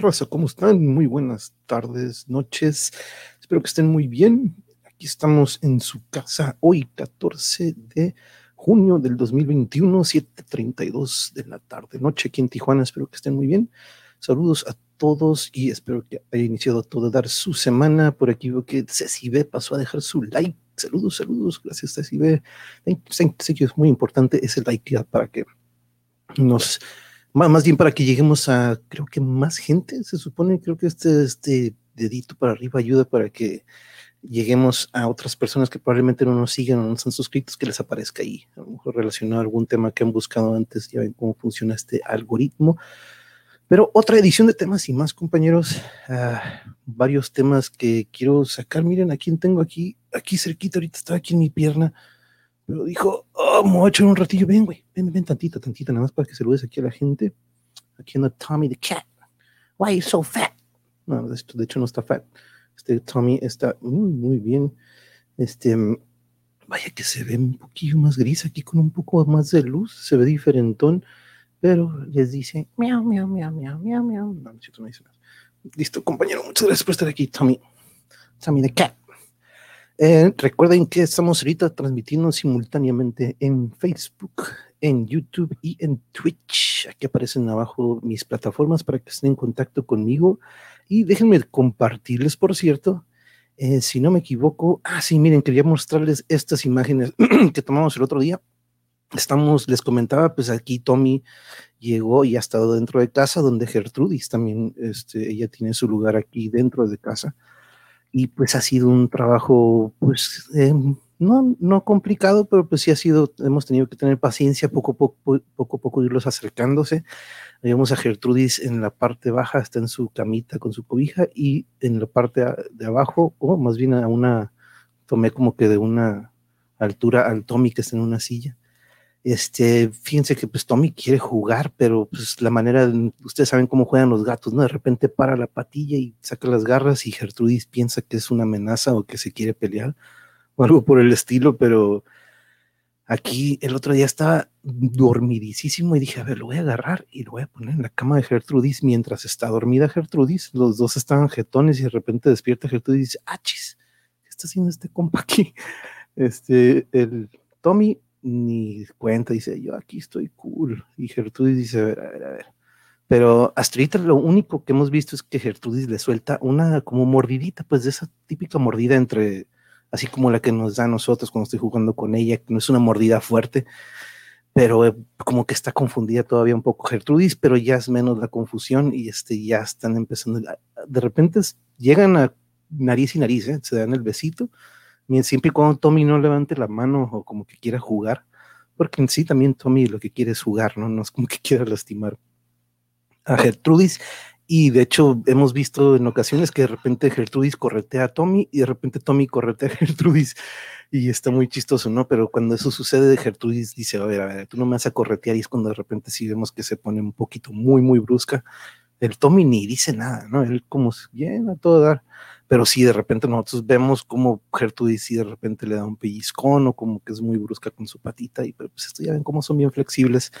raza, ¿cómo están? Muy buenas tardes, noches. Espero que estén muy bien. Aquí estamos en su casa hoy, 14 de junio del 2021, 7:32 de la tarde, noche aquí en Tijuana. Espero que estén muy bien. Saludos a todos y espero que haya iniciado todo dar su semana. Por aquí veo que Ceci B pasó a dejar su like. Saludos, saludos. Gracias, Ceci B. Sé que es muy importante ese like para que nos más bien para que lleguemos a, creo que más gente, se supone, creo que este, este dedito para arriba ayuda para que lleguemos a otras personas que probablemente no nos sigan o no están suscritos, que les aparezca ahí, a lo mejor relacionado a algún tema que han buscado antes, ya ven cómo funciona este algoritmo. Pero otra edición de temas y más, compañeros, ah, varios temas que quiero sacar. Miren a quién tengo aquí, aquí cerquita, ahorita está aquí en mi pierna. Pero dijo, oh, me voy a echar un ratillo. Ven, güey, ven, ven tantito, tantito, nada más para que saludes aquí a la gente. Aquí anda Tommy the Cat. Why are you so fat? No, de hecho, de hecho no está fat. Este Tommy está muy, muy bien. Este, vaya que se ve un poquillo más gris aquí con un poco más de luz. Se ve diferentón, pero les dice miau, miau, miau, miau, miau, miau. No, no, no dice nada. Listo, compañero, muchas gracias por estar aquí, Tommy. Tommy the Cat. Eh, recuerden que estamos ahorita transmitiendo simultáneamente en Facebook, en YouTube y en Twitch. Aquí aparecen abajo mis plataformas para que estén en contacto conmigo. Y déjenme compartirles, por cierto, eh, si no me equivoco. Ah, sí, miren, quería mostrarles estas imágenes que tomamos el otro día. Estamos, les comentaba, pues aquí Tommy llegó y ha estado dentro de casa, donde Gertrudis también, este, ella tiene su lugar aquí dentro de casa y pues ha sido un trabajo, pues, eh, no, no complicado, pero pues sí ha sido, hemos tenido que tener paciencia, poco a poco, poco, poco irlos acercándose. Vemos a Gertrudis en la parte baja, está en su camita con su cobija, y en la parte de abajo, o más bien a una, tomé como que de una altura al Tommy que está en una silla. Este, fíjense que pues Tommy quiere jugar, pero pues la manera, ustedes saben cómo juegan los gatos, ¿no? De repente para la patilla y saca las garras y Gertrudis piensa que es una amenaza o que se quiere pelear o algo por el estilo, pero aquí el otro día estaba dormidísimo y dije, a ver, lo voy a agarrar y lo voy a poner en la cama de Gertrudis mientras está dormida Gertrudis. Los dos estaban jetones y de repente despierta Gertrudis y dice, ah, chis, ¿qué está haciendo este compa aquí? Este, el Tommy ni cuenta, dice, yo aquí estoy cool. Y Gertrudis dice, a ver, a ver, a ver. Pero hasta lo único que hemos visto es que Gertrudis le suelta una como mordidita, pues de esa típica mordida entre, así como la que nos da a nosotros cuando estoy jugando con ella, que no es una mordida fuerte, pero eh, como que está confundida todavía un poco Gertrudis, pero ya es menos la confusión y este, ya están empezando, de repente llegan a nariz y nariz, ¿eh? se dan el besito, siempre y cuando Tommy no levante la mano o como que quiera jugar, porque en sí también Tommy lo que quiere es jugar, ¿no? No es como que quiera lastimar a Gertrudis. Y de hecho hemos visto en ocasiones que de repente Gertrudis corretea a Tommy y de repente Tommy corretea a Gertrudis y está muy chistoso, ¿no? Pero cuando eso sucede, Gertrudis dice, a ver, a ver, tú no me vas a corretear y es cuando de repente sí vemos que se pone un poquito muy, muy brusca. El Tommy ni dice nada, ¿no? Él como bien a todo dar pero si de repente nosotros vemos como Gertrudis si de repente le da un pellizcón o como que es muy brusca con su patita, y pues esto ya ven cómo son bien flexibles,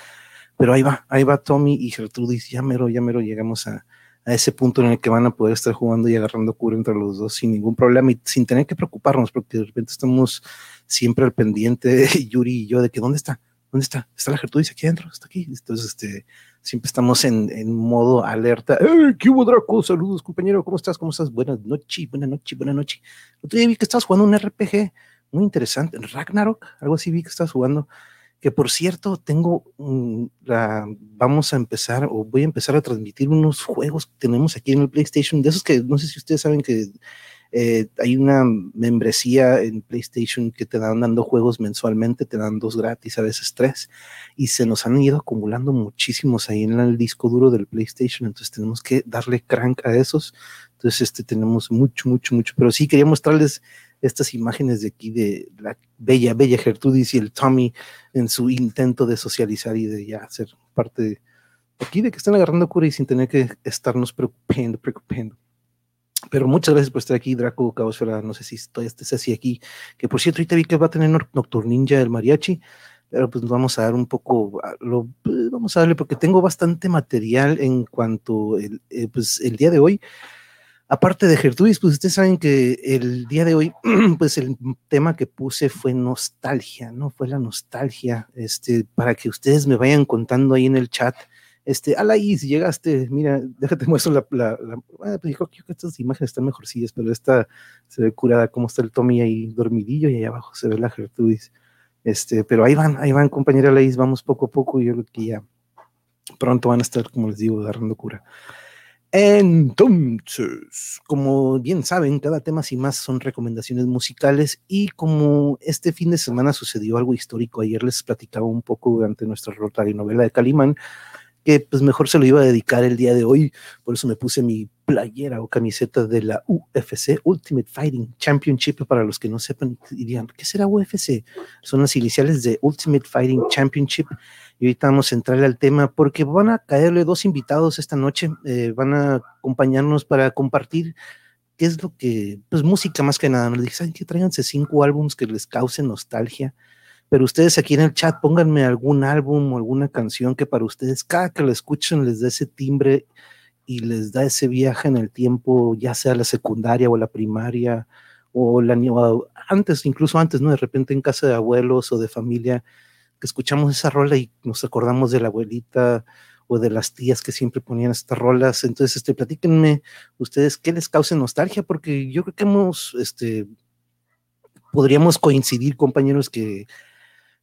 pero ahí va, ahí va Tommy y Gertrudis, ya mero, ya mero llegamos a, a ese punto en el que van a poder estar jugando y agarrando cura entre los dos sin ningún problema y sin tener que preocuparnos, porque de repente estamos siempre al pendiente, Yuri y yo, de que ¿dónde está? ¿Dónde está? Está la Gertrudis aquí adentro, está aquí. Entonces, este, siempre estamos en, en modo alerta. ¿Qué hubo, Draco? Saludos, compañero. ¿Cómo estás? ¿Cómo estás? Buenas noches, buenas noches, buenas noches. Otro día vi que estabas jugando un RPG muy interesante. Ragnarok, algo así vi que estás jugando. Que por cierto, tengo la, vamos a empezar o voy a empezar a transmitir unos juegos que tenemos aquí en el PlayStation, de esos que no sé si ustedes saben que eh, hay una membresía en PlayStation que te dan dando juegos mensualmente, te dan dos gratis, a veces tres, y se nos han ido acumulando muchísimos ahí en el disco duro del PlayStation, entonces tenemos que darle crank a esos. Entonces, este, tenemos mucho, mucho, mucho, pero sí quería mostrarles estas imágenes de aquí de la bella, bella Gertrudis y el Tommy en su intento de socializar y de ya ser parte de aquí, de que están agarrando cura y sin tener que estarnos preocupando, preocupando. Pero muchas gracias por estar aquí, Draco Caosfera. No sé si todavía estés así aquí. Que por cierto, ahorita vi que va a tener Nocturninja el mariachi. pero pues vamos a dar un poco, lo, pues, vamos a darle porque tengo bastante material en cuanto el, eh, pues el día de hoy. Aparte de Gertrudis, pues ustedes saben que el día de hoy, pues el tema que puse fue nostalgia, ¿no? Fue la nostalgia, este, para que ustedes me vayan contando ahí en el chat. Este, Alaís, llegaste, mira, déjate muestro la, la, ah, pues dijo que estas imágenes están mejorcillas, pero esta se ve curada, como está el Tommy ahí dormidillo y ahí abajo se ve la Gertrudis. Este, pero ahí van, ahí van, compañera Alaís, vamos poco a poco y yo creo que ya pronto van a estar, como les digo, agarrando cura. Entonces, como bien saben, cada tema sin más son recomendaciones musicales y como este fin de semana sucedió algo histórico, ayer les platicaba un poco durante nuestra rota de novela de Calimán, que pues mejor se lo iba a dedicar el día de hoy, por eso me puse mi playera o camiseta de la UFC, Ultimate Fighting Championship, para los que no sepan, dirían, ¿qué será UFC? Son las iniciales de Ultimate Fighting Championship. Y ahorita vamos a entrarle al tema porque van a caerle dos invitados esta noche, eh, van a acompañarnos para compartir qué es lo que, pues música más que nada, nos dicen que tráiganse cinco álbumes que les causen nostalgia, pero ustedes aquí en el chat pónganme algún álbum o alguna canción que para ustedes, cada que lo escuchen, les dé ese timbre y les da ese viaje en el tiempo, ya sea la secundaria o la primaria, o la o antes, incluso antes, ¿no? De repente en casa de abuelos o de familia, que escuchamos esa rola y nos acordamos de la abuelita o de las tías que siempre ponían estas rolas. Entonces, este, platíquenme ustedes qué les causa nostalgia, porque yo creo que hemos, este, podríamos coincidir, compañeros, que,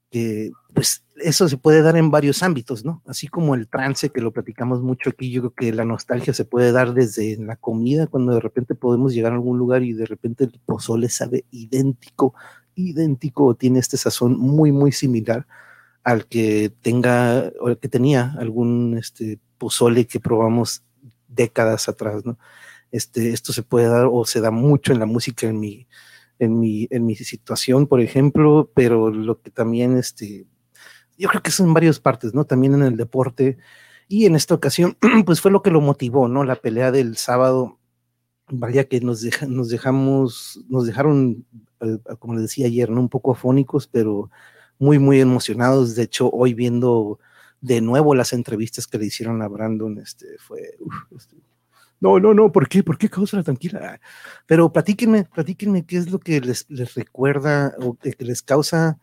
que pues eso se puede dar en varios ámbitos, ¿no? Así como el trance, que lo platicamos mucho aquí, yo creo que la nostalgia se puede dar desde la comida, cuando de repente podemos llegar a algún lugar y de repente el pozole sabe idéntico, idéntico, o tiene este sazón muy, muy similar al que tenga o al que tenía algún este pozole que probamos décadas atrás, ¿no? Este, esto se puede dar o se da mucho en la música en mi, en mi, en mi situación, por ejemplo, pero lo que también, este, yo creo que es en varias partes, ¿no? También en el deporte y en esta ocasión, pues fue lo que lo motivó, ¿no? La pelea del sábado, vaya que nos, nos dejamos, nos dejaron, eh, como le decía ayer, ¿no? Un poco afónicos, pero muy, muy emocionados. De hecho, hoy viendo de nuevo las entrevistas que le hicieron a Brandon, este, fue, este, no, no, no, ¿por qué? ¿Por qué causa tranquila? Pero platíquenme, platíquenme qué es lo que les, recuerda o que, les causa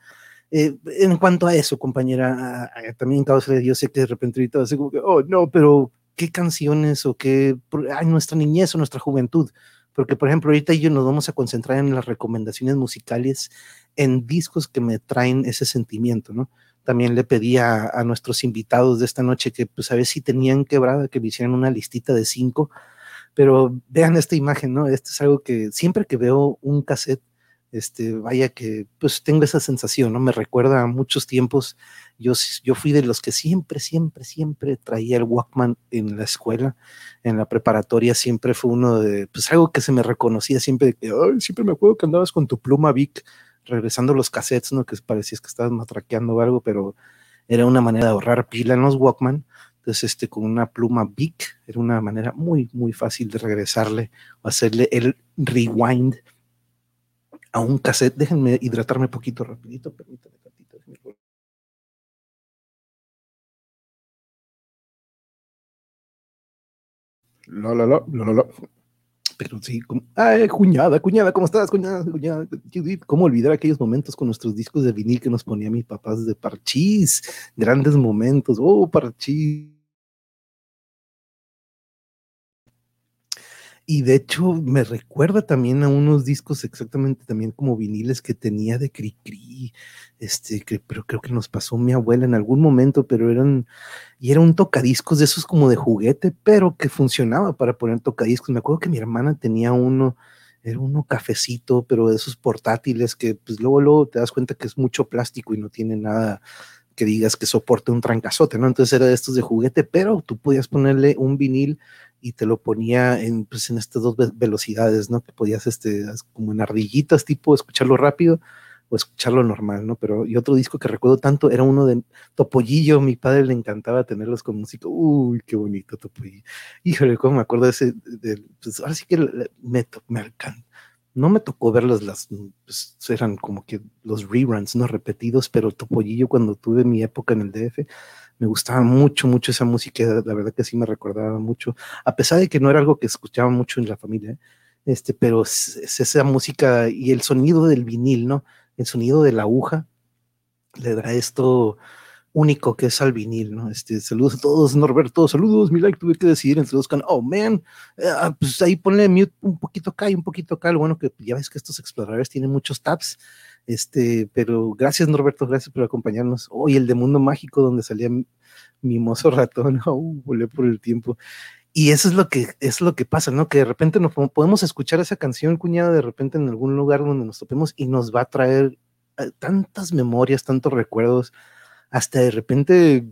eh, en cuanto a eso, compañera, también causa, yo sé que de repente ahorita va como que, oh, no, pero ¿qué canciones o qué, ay, nuestra niñez o nuestra juventud? Porque, por ejemplo, ahorita yo nos vamos a concentrar en las recomendaciones musicales en discos que me traen ese sentimiento, ¿no? También le pedí a, nuestros invitados de esta noche que, pues, a ver si tenían quebrada, que me hicieran una listita de cinco, pero vean esta imagen, ¿no? Esto es algo que siempre que veo un cassette, este, vaya que, pues, tengo esa sensación, ¿no? Me recuerda a muchos tiempos. Yo, yo fui de los que siempre, siempre, siempre traía el Walkman en la escuela, en la preparatoria, siempre fue uno de, pues, algo que se me reconocía siempre, siempre me acuerdo que andabas con tu pluma Vic regresando los cassettes, ¿no? Que parecías que estabas matraqueando o algo, pero era una manera de ahorrar pila en los Walkman. Entonces, este, con una pluma Bic, era una manera muy, muy fácil de regresarle o hacerle el rewind a un cassette. Déjenme hidratarme poquito rapidito, permítanme tantito. La, la, la, la, la. Pero sí, como, ay, cuñada, cuñada, ¿cómo estás, cuñada, cuñada? ¿Cómo olvidar aquellos momentos con nuestros discos de vinil que nos ponía mi papás de parchís? Grandes momentos, oh, parchís. Y de hecho me recuerda también a unos discos exactamente también como viniles que tenía de Cricri, este, que, pero creo que nos pasó mi abuela en algún momento, pero eran, y era un tocadiscos de esos como de juguete, pero que funcionaba para poner tocadiscos. Me acuerdo que mi hermana tenía uno, era uno cafecito, pero de esos portátiles que pues luego, luego te das cuenta que es mucho plástico y no tiene nada que digas que soporte un trancazote, ¿no? Entonces era de estos de juguete, pero tú podías ponerle un vinil y te lo ponía en, pues, en estas dos velocidades, ¿no? Que podías, este, como en ardillitas, tipo, escucharlo rápido o escucharlo normal, ¿no? Pero, y otro disco que recuerdo tanto era uno de Topollillo, mi padre le encantaba tenerlos con música, uy, qué bonito Topollillo. Híjole, cómo me acuerdo de ese, de, pues ahora sí que me, me, no me tocó verlas, las, pues, eran como que los reruns, no repetidos, pero Topollillo cuando tuve mi época en el DF, me gustaba mucho, mucho esa música, la verdad que sí me recordaba mucho, a pesar de que no era algo que escuchaba mucho en la familia, este, pero es, esa música y el sonido del vinil, ¿no? El sonido de la aguja le da esto único que es al vinil, ¿no? Este, saludos a todos, Norberto, saludos, mi like, tuve que decidir entre dos canales. Oh, man, eh, pues ahí ponle mute un poquito acá y un poquito acá. Lo bueno que ya ves que estos exploradores tienen muchos tabs, este, pero gracias, Norberto, gracias por acompañarnos. Hoy el de Mundo Mágico, donde salía mi, mozo ratón, oh, volé por el tiempo. Y eso es lo que es lo que pasa, ¿no? Que de repente nos podemos escuchar esa canción, cuñada, de repente en algún lugar donde nos topemos y nos va a traer eh, tantas memorias, tantos recuerdos hasta de repente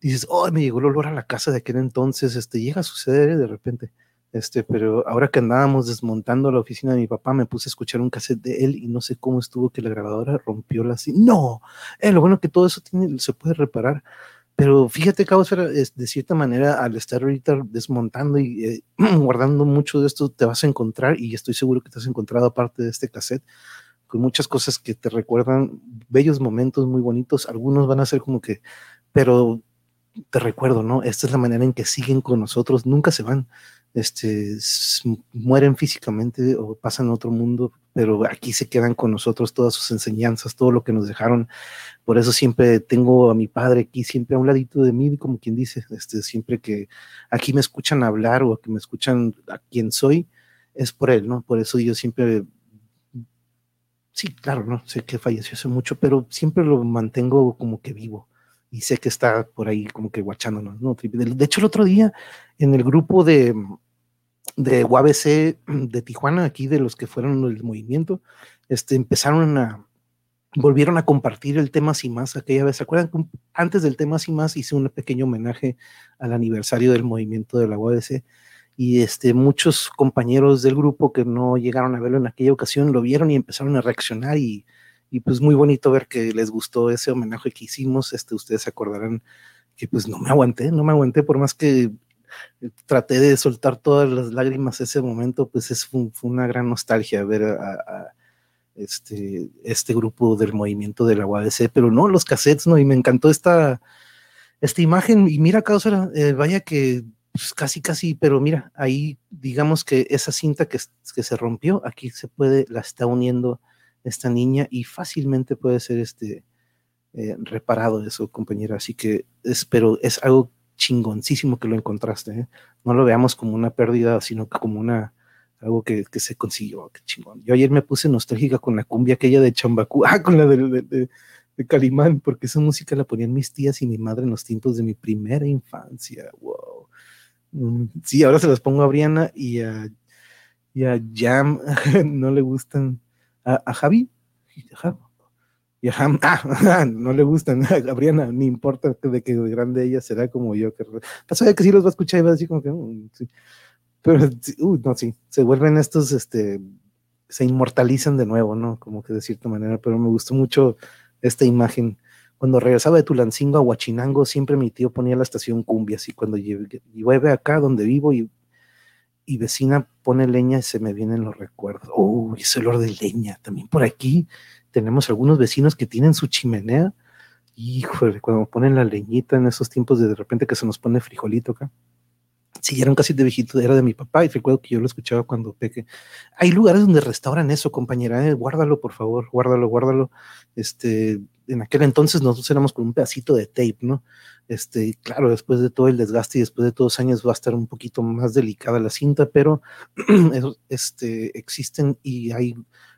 dices, oh, me llegó el olor a la casa de aquel entonces, este, llega a suceder ¿eh? de repente. Este, pero ahora que andábamos desmontando la oficina de mi papá, me puse a escuchar un cassette de él y no sé cómo estuvo que la grabadora rompió la No, eh, lo bueno que todo eso se puede reparar. Pero fíjate, Cabo, de cierta manera, al estar ahorita desmontando y eh, guardando mucho de esto, te vas a encontrar, y estoy seguro que te has encontrado aparte de este cassette, muchas cosas que te recuerdan bellos momentos muy bonitos. Algunos van a ser como que, pero te recuerdo, ¿no? Esta es la manera en que siguen con nosotros, nunca se van, este, mueren físicamente o pasan a otro mundo, pero aquí se quedan con nosotros todas sus enseñanzas, todo lo que nos dejaron. Por eso siempre tengo a mi padre aquí, siempre a un ladito de mí, como quien dice, este, siempre que aquí me escuchan hablar o que me escuchan a quien soy, es por él, ¿no? Por eso yo siempre sí, claro, no sé que falleció hace mucho, pero siempre lo mantengo como que vivo y sé que está por ahí como que guachándonos, ¿no? De hecho, el otro día en el grupo de, de UABC de Tijuana, aquí de los que fueron el movimiento, este, empezaron a, volvieron a compartir el tema Sin Más aquella vez. ¿Se acuerdan? Antes del tema Sin Más hice un pequeño homenaje al aniversario del movimiento de la UABC y este, muchos compañeros del grupo que no llegaron a verlo en aquella ocasión lo vieron y empezaron a reaccionar y, y pues muy bonito ver que les gustó ese homenaje que hicimos, este, ustedes se acordarán que pues no me aguanté, no me aguanté por más que traté de soltar todas las lágrimas ese momento, pues es, fue, una gran nostalgia ver a, este, este grupo del movimiento de la UADC, pero no, los cassettes, ¿no? Y me encantó esta, esta imagen y mira, causa, eh, vaya que pues casi, casi, pero mira, ahí digamos que esa cinta que, que se rompió, aquí se puede, la está uniendo esta niña y fácilmente puede ser este eh, reparado eso, compañera. Así que espero, es algo chingoncísimo que lo encontraste. ¿eh? No lo veamos como una pérdida, sino como una algo que, que, se consiguió. Qué chingón. Yo ayer me puse nostálgica con la cumbia aquella de Chambacú, ah, con la de, de, Calimán, porque esa música la ponían mis tías y mi madre en los tiempos de mi primera infancia. Wow. Mm, sí, ahora se las pongo a Briana y a, y a Jam, no le gustan. A, Javi, y a Ham, ah, no le gustan a Briana, ni importa de de grande ella será como yo. Que, pasa que sí los va a escuchar y va a decir como que, mm, sí. pero, no, sí, se vuelven estos, este, se inmortalizan de nuevo, ¿no? Como que de cierta manera, pero me gustó mucho esta imagen cuando regresaba de Tulancingo a Huachinango, siempre mi tío ponía la estación cumbias y cuando llueve acá donde vivo y, y vecina pone leña, se me vienen los recuerdos. Uy, ese olor de leña. También por aquí tenemos algunos vecinos que tienen su chimenea. Híjole, cuando ponen la leñita en esos tiempos de, de repente que se nos pone frijolito acá sí, era un de viejito, era de mi papá y recuerdo que yo lo escuchaba cuando peque. Hay lugares donde restauran eso, compañera, ¿eh? guárdalo por favor, guárdalo, guárdalo. Este, en aquel entonces nosotros éramos con un pedacito de tape, ¿no? Este, claro, después de todo el desgaste y después de todos años va a estar un poquito más delicada la cinta, pero este, existen y hay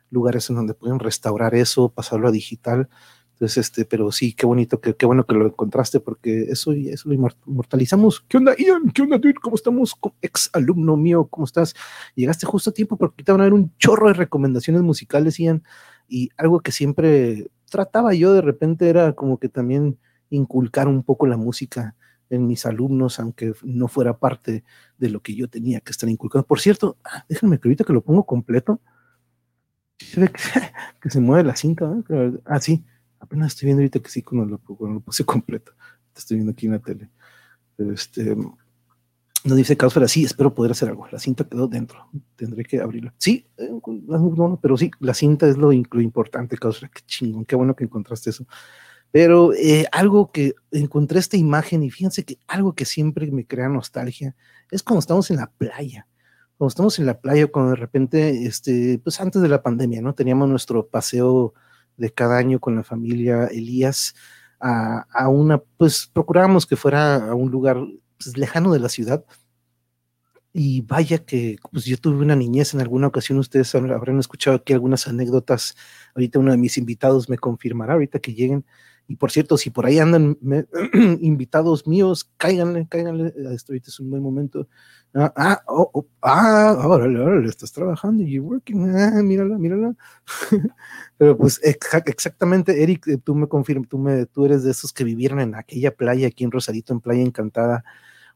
lugares en donde pueden restaurar eso, pasarlo a digital entonces, este, pero sí, qué bonito, qué, qué bueno que lo encontraste, porque eso, eso lo inmortalizamos. ¿Qué onda, Ian? ¿Qué onda, dude? ¿Cómo estamos? Ex alumno mío, ¿cómo estás? Llegaste justo a tiempo porque ahorita van a haber un chorro de recomendaciones musicales, Ian, y algo que siempre trataba yo de repente era como que también inculcar un poco la música en mis alumnos, aunque no fuera parte de lo que yo tenía que estar inculcando. Por cierto, ah, déjenme que ahorita que lo pongo completo, se ve que, se mueve la cinta, ¿no? ah, sí, Apenas estoy viendo ahorita que sí, cuando lo, puse completo. Estoy viendo aquí en la tele. este, No dice Caosfera, sí, espero poder hacer algo. La cinta quedó dentro, tendré que abrirla. Sí, eh, pero sí, la cinta es lo, importante, Caosfera, qué chingón, qué bueno que encontraste eso. Pero eh, algo que encontré esta imagen y fíjense que algo que siempre me crea nostalgia es cuando estamos en la playa. Cuando estamos en la playa, cuando de repente, este, pues antes de la pandemia, ¿no? Teníamos nuestro paseo de cada año con la familia Elías a, a una, pues procurábamos que fuera a un lugar pues, lejano de la ciudad. Y vaya que pues, yo tuve una niñez en alguna ocasión, ustedes habrán escuchado aquí algunas anécdotas, ahorita uno de mis invitados me confirmará, ahorita que lleguen, y por cierto, si por ahí andan invitados míos, cáiganle, cáiganle, esto ahorita es un buen momento. Ah, ah, oh, oh, ah, órale, órale, estás trabajando, you're working, ah, mírala, mírala. Pero pues exactamente, Eric, eh, tú me confirmas, tú, tú eres de esos que vivieron en aquella playa aquí en Rosarito, en Playa Encantada,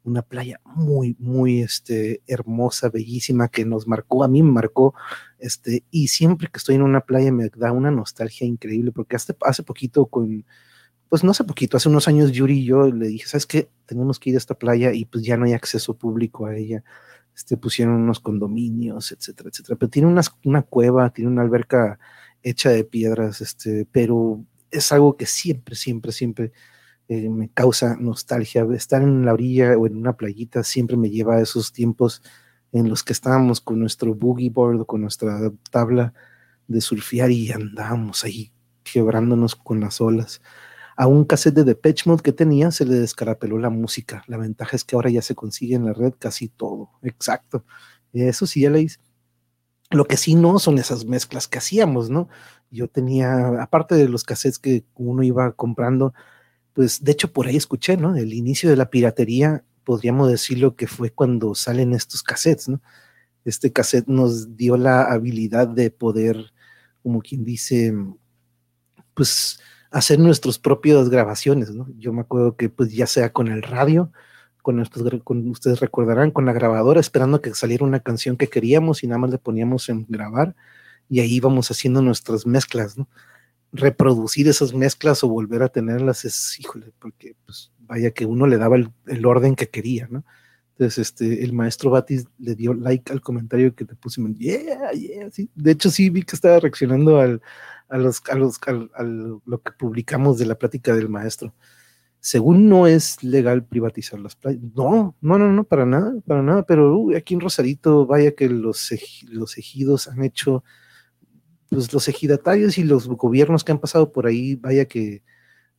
una playa muy, muy este, hermosa, bellísima, que nos marcó, a mí me marcó, este, y siempre que estoy en una playa me da una nostalgia increíble, porque hace, hace poquito con, pues no hace poquito, hace unos años Yuri y yo le dije, ¿sabes qué? Tenemos que ir a esta playa y pues ya no hay acceso público a ella. Este, pusieron unos condominios, etcétera, etcétera. Pero tiene una, una cueva, tiene una alberca hecha de piedras, este, pero es algo que siempre, siempre, siempre eh, me causa nostalgia. Estar en la orilla o en una playita siempre me lleva a esos tiempos en los que estábamos con nuestro boogie board, con nuestra tabla de surfear y andábamos ahí quebrándonos con las olas. A un cassette de Depeche Mode que tenía se le descarapeló la música. La ventaja es que ahora ya se consigue en la red casi todo. Exacto. Eso sí, ya le hice. Lo que sí no son esas mezclas que hacíamos, ¿no? Yo tenía, aparte de los cassettes que uno iba comprando, pues de hecho por ahí escuché, ¿no? El inicio de la piratería, podríamos decirlo que fue cuando salen estos cassettes, ¿no? Este cassette nos dio la habilidad de poder, como quien dice, pues hacer nuestras propias grabaciones, ¿no? Yo me acuerdo que pues ya sea con el radio, con, nuestros, con ustedes recordarán, con la grabadora, esperando que saliera una canción que queríamos y nada más le poníamos en grabar y ahí íbamos haciendo nuestras mezclas, ¿no? Reproducir esas mezclas o volver a tenerlas es, híjole, porque pues vaya que uno le daba el, orden que quería, ¿no? Entonces, este, el maestro Batis le dio like al comentario que te puse, yeah, yeah, sí. De hecho, sí vi que estaba reaccionando al, a, los, a, los, a, lo que publicamos de la plática del maestro. Según no es legal privatizar las playas. No, no, no, no, para nada, para nada. Pero aquí en Rosarito, vaya que los, los ejidos han hecho pues los ejidatarios y los gobiernos que han pasado por ahí, vaya que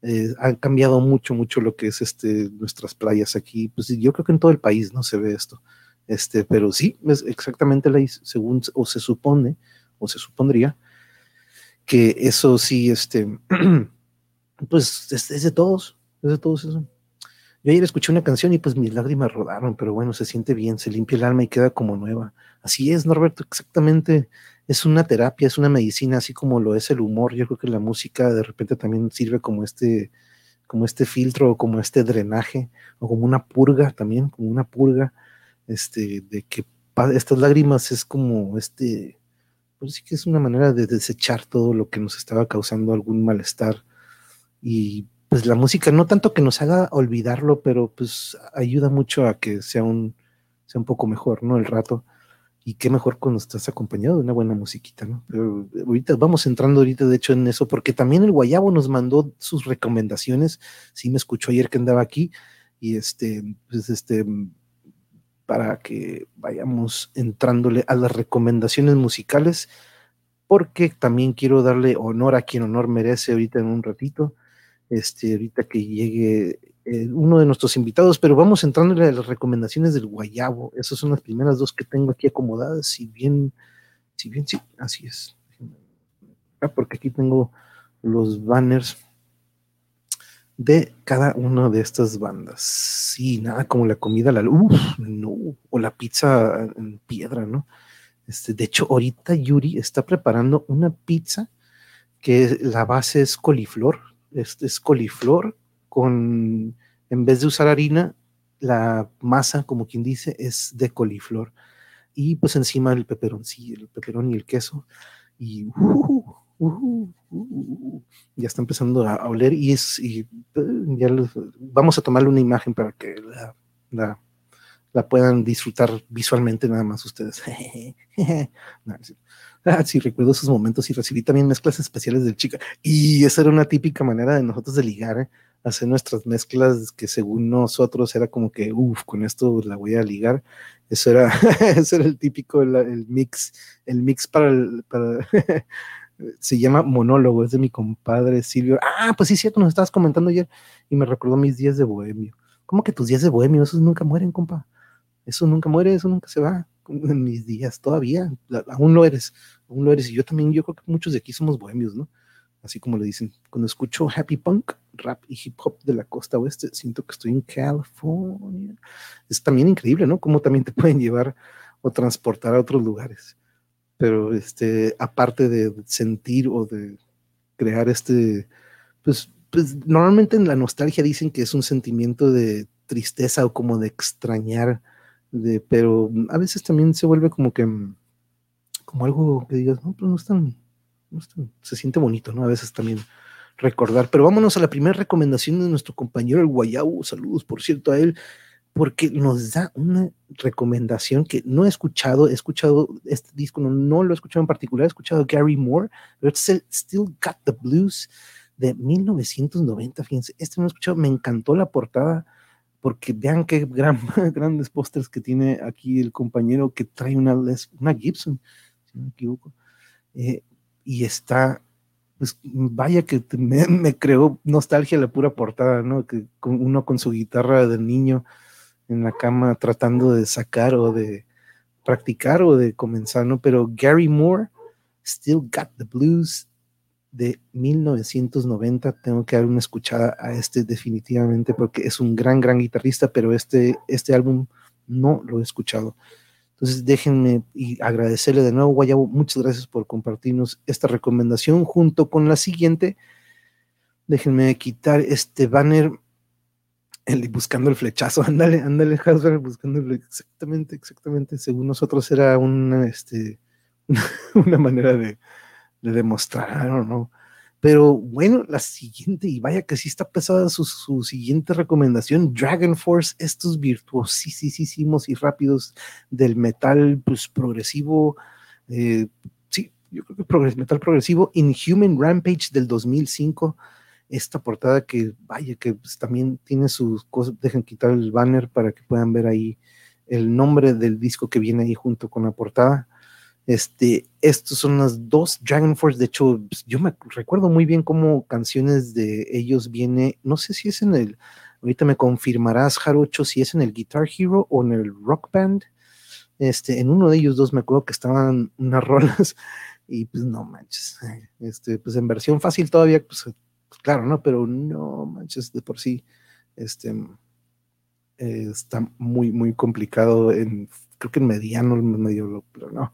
eh, han cambiado mucho, mucho lo que es este, nuestras playas aquí. Pues yo creo que en todo el país no se ve esto. Este, pero sí, es exactamente la según o se supone, o se supondría, que eso sí, este, pues es, de todos, es de todos eso. Yo ayer escuché una canción y pues mis lágrimas rodaron, pero bueno, se siente bien, se limpia el alma y queda como nueva. Así es, Norberto, exactamente es una terapia, es una medicina, así como lo es el humor. Yo creo que la música de repente también sirve como este, como este filtro, como este drenaje, o como una purga también, como una purga, este, de que estas lágrimas es como este, pues sí que es una manera de desechar todo lo que nos estaba causando algún malestar. Y pues la música, no tanto que nos haga olvidarlo, pero pues ayuda mucho a que sea un, sea un poco mejor, ¿no? El rato. Y qué mejor cuando estás acompañado de una buena musiquita, ¿no? Pero ahorita vamos entrando ahorita, de hecho, en eso, porque también el Guayabo nos mandó sus recomendaciones. Sí me escuchó ayer que andaba aquí. Y este, pues este, para que vayamos entrándole a las recomendaciones musicales, porque también quiero darle honor a quien honor merece ahorita en un ratito. Este, ahorita que llegue eh, uno de nuestros invitados, pero vamos entrándole a las recomendaciones del Guayabo. Esas son las primeras dos que tengo aquí acomodadas. Si bien, si bien, sí, así es. Porque aquí tengo los banners de cada una de estas bandas. Sí, nada como la comida, la uf, no, o la pizza en piedra, ¿no? Este, de hecho, ahorita Yuri está preparando una pizza que la base es coliflor, este es coliflor con, en vez de usar harina, la masa, como quien dice, es de coliflor. Y pues encima el peperón, sí, el peperón y el queso. Y uh, uh, uh, ya está empezando a, oler y es, y, ya vamos a tomarle una imagen para que la, la puedan disfrutar visualmente nada más ustedes. ah, sí, recuerdo esos momentos y recibí también mezclas especiales del chica. Y esa era una típica manera de nosotros de ligar, ¿eh? Hacer nuestras mezclas que según nosotros era como que, uff, con esto la voy a ligar. Eso era, eso era el típico, el, mix, el mix para, el, para se llama Monólogo, es de mi compadre Silvio. Ah, pues sí, cierto, nos estabas comentando ayer y me recordó mis días de bohemio. ¿Cómo que tus días de bohemio? Esos nunca mueren, compa. Eso nunca muere, eso nunca se va. En mis días todavía, aún lo eres, aún lo eres. Y yo también, yo creo que muchos de aquí somos bohemios, ¿no? Así como le dicen. Cuando escucho happy punk, rap y hip hop de la costa oeste, siento que estoy en California. Es también increíble, ¿no? Cómo también te pueden llevar o transportar a otros lugares. Pero este, aparte de sentir o de crear este, pues, pues normalmente en la nostalgia dicen que es un sentimiento de tristeza o como de extrañar de, pero a veces también se vuelve como que, como algo que digas, no, pero no están, se siente bonito, ¿no? A veces también recordar. Pero vámonos a la primera recomendación de nuestro compañero el Guayabo, saludos por cierto a él, porque nos da una recomendación que no he escuchado, he escuchado este disco, no, no lo he escuchado en particular, he escuchado Gary Moore, pero es el Still Got the Blues de 1990, fíjense, este no he escuchado, me encantó la portada, porque vean qué gran, grandes pósters que tiene aquí el compañero que trae una, una Gibson, si no me equivoco, eh, y está, pues vaya que me, creó nostalgia la pura portada, ¿no? Que uno con su guitarra de niño en la cama tratando de sacar o de practicar o de comenzar, ¿no? Pero Gary Moore, Still Got the Blues, de 1990. Tengo que dar una escuchada a este definitivamente porque es un gran, gran guitarrista, pero este, este álbum no lo he escuchado. Entonces déjenme y agradecerle de nuevo, Guayabo, muchas gracias por compartirnos esta recomendación junto con la siguiente. Déjenme quitar este banner, el, buscando el flechazo, ándale, ándale, Hasbro, buscando el exactamente, exactamente, según nosotros era una, este, una manera de, le demostraron, ¿no? Pero bueno, la siguiente, y vaya que sí está pesada su, siguiente recomendación, Dragon Force, estos virtuosísimos y rápidos del metal pues, progresivo, eh, sí, yo creo que metal progresivo, Inhuman Rampage del 2005, esta portada que vaya que pues, también tiene sus cosas, dejen quitar el banner para que puedan ver ahí el nombre del disco que viene ahí junto con la portada. Este, estos son las dos Dragon Force. De hecho, pues, yo me recuerdo muy bien cómo canciones de ellos viene, no sé si es en el, ahorita me confirmarás, Jarocho, si es en el Guitar Hero o en el Rock Band. Este, en uno de ellos dos me acuerdo que estaban unas rolas y pues no manches, este, pues en versión fácil todavía, pues, claro, ¿no? Pero no manches, de por sí, este, eh, está muy, muy complicado creo que en mediano, medio, pero no.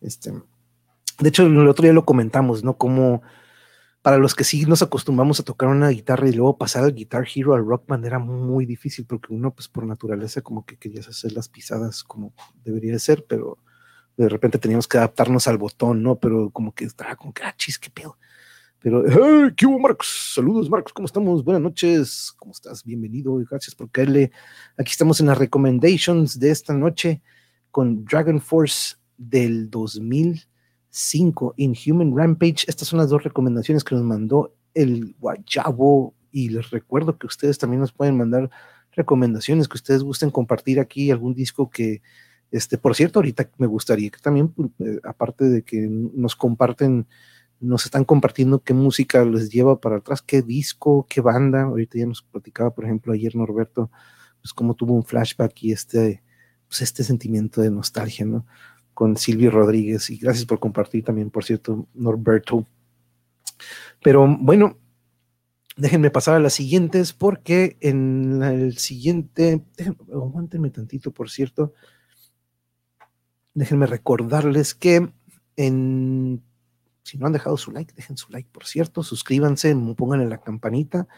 Este, de hecho, el otro día lo comentamos, ¿no? Como para los que sí nos acostumbramos a tocar una guitarra y luego pasar al Guitar Hero, al Rock Band, era muy difícil porque uno, pues por naturaleza, como que querías hacer las pisadas como debería de ser, pero de repente teníamos que adaptarnos al botón, ¿no? Pero como que estaba como que, ah, qué pedo. Pero, hey, ¿qué hubo, Marcos? Saludos, Marcos, ¿cómo estamos? Buenas noches, ¿cómo estás? Bienvenido, gracias por caerle. Aquí estamos en las recommendations de esta noche con Dragon Force del 2005, Inhuman Rampage. Estas son las dos recomendaciones que nos mandó el Guayabo y les recuerdo que ustedes también nos pueden mandar recomendaciones que ustedes gusten compartir aquí, algún disco que, este, por cierto, ahorita me gustaría que también, eh, aparte de que nos comparten, nos están compartiendo qué música les lleva para atrás, qué disco, qué banda. Ahorita ya nos platicaba, por ejemplo, ayer Norberto, pues cómo tuvo un flashback y este pues, este sentimiento de nostalgia, ¿no? Con Silvio Rodríguez. Y gracias por compartir también, por cierto, Norberto. Pero bueno, déjenme pasar a las siguientes porque en el siguiente, aguántenme tantito, por cierto. Déjenme recordarles que en, si no han dejado su like, dejen su like, por cierto, suscríbanse, pongan en la campanita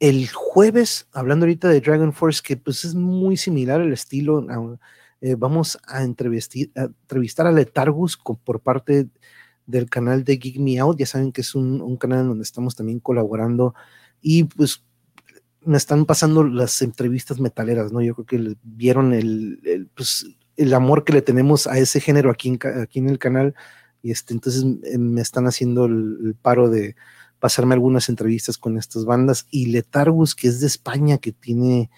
el jueves, hablando ahorita de Dragon Force, que pues es muy similar el estilo, eh, vamos a, entrevistar a Letargus por parte del canal de Geek Me Out. Ya saben que es un, canal donde estamos también colaborando y pues me están pasando las entrevistas metaleras, ¿no? Yo creo que vieron el, pues, el amor que le tenemos a ese género aquí en, aquí en el canal y este, entonces eh, me están haciendo el, paro de pasarme algunas entrevistas con estas bandas y Letargus, que es de España, que tiene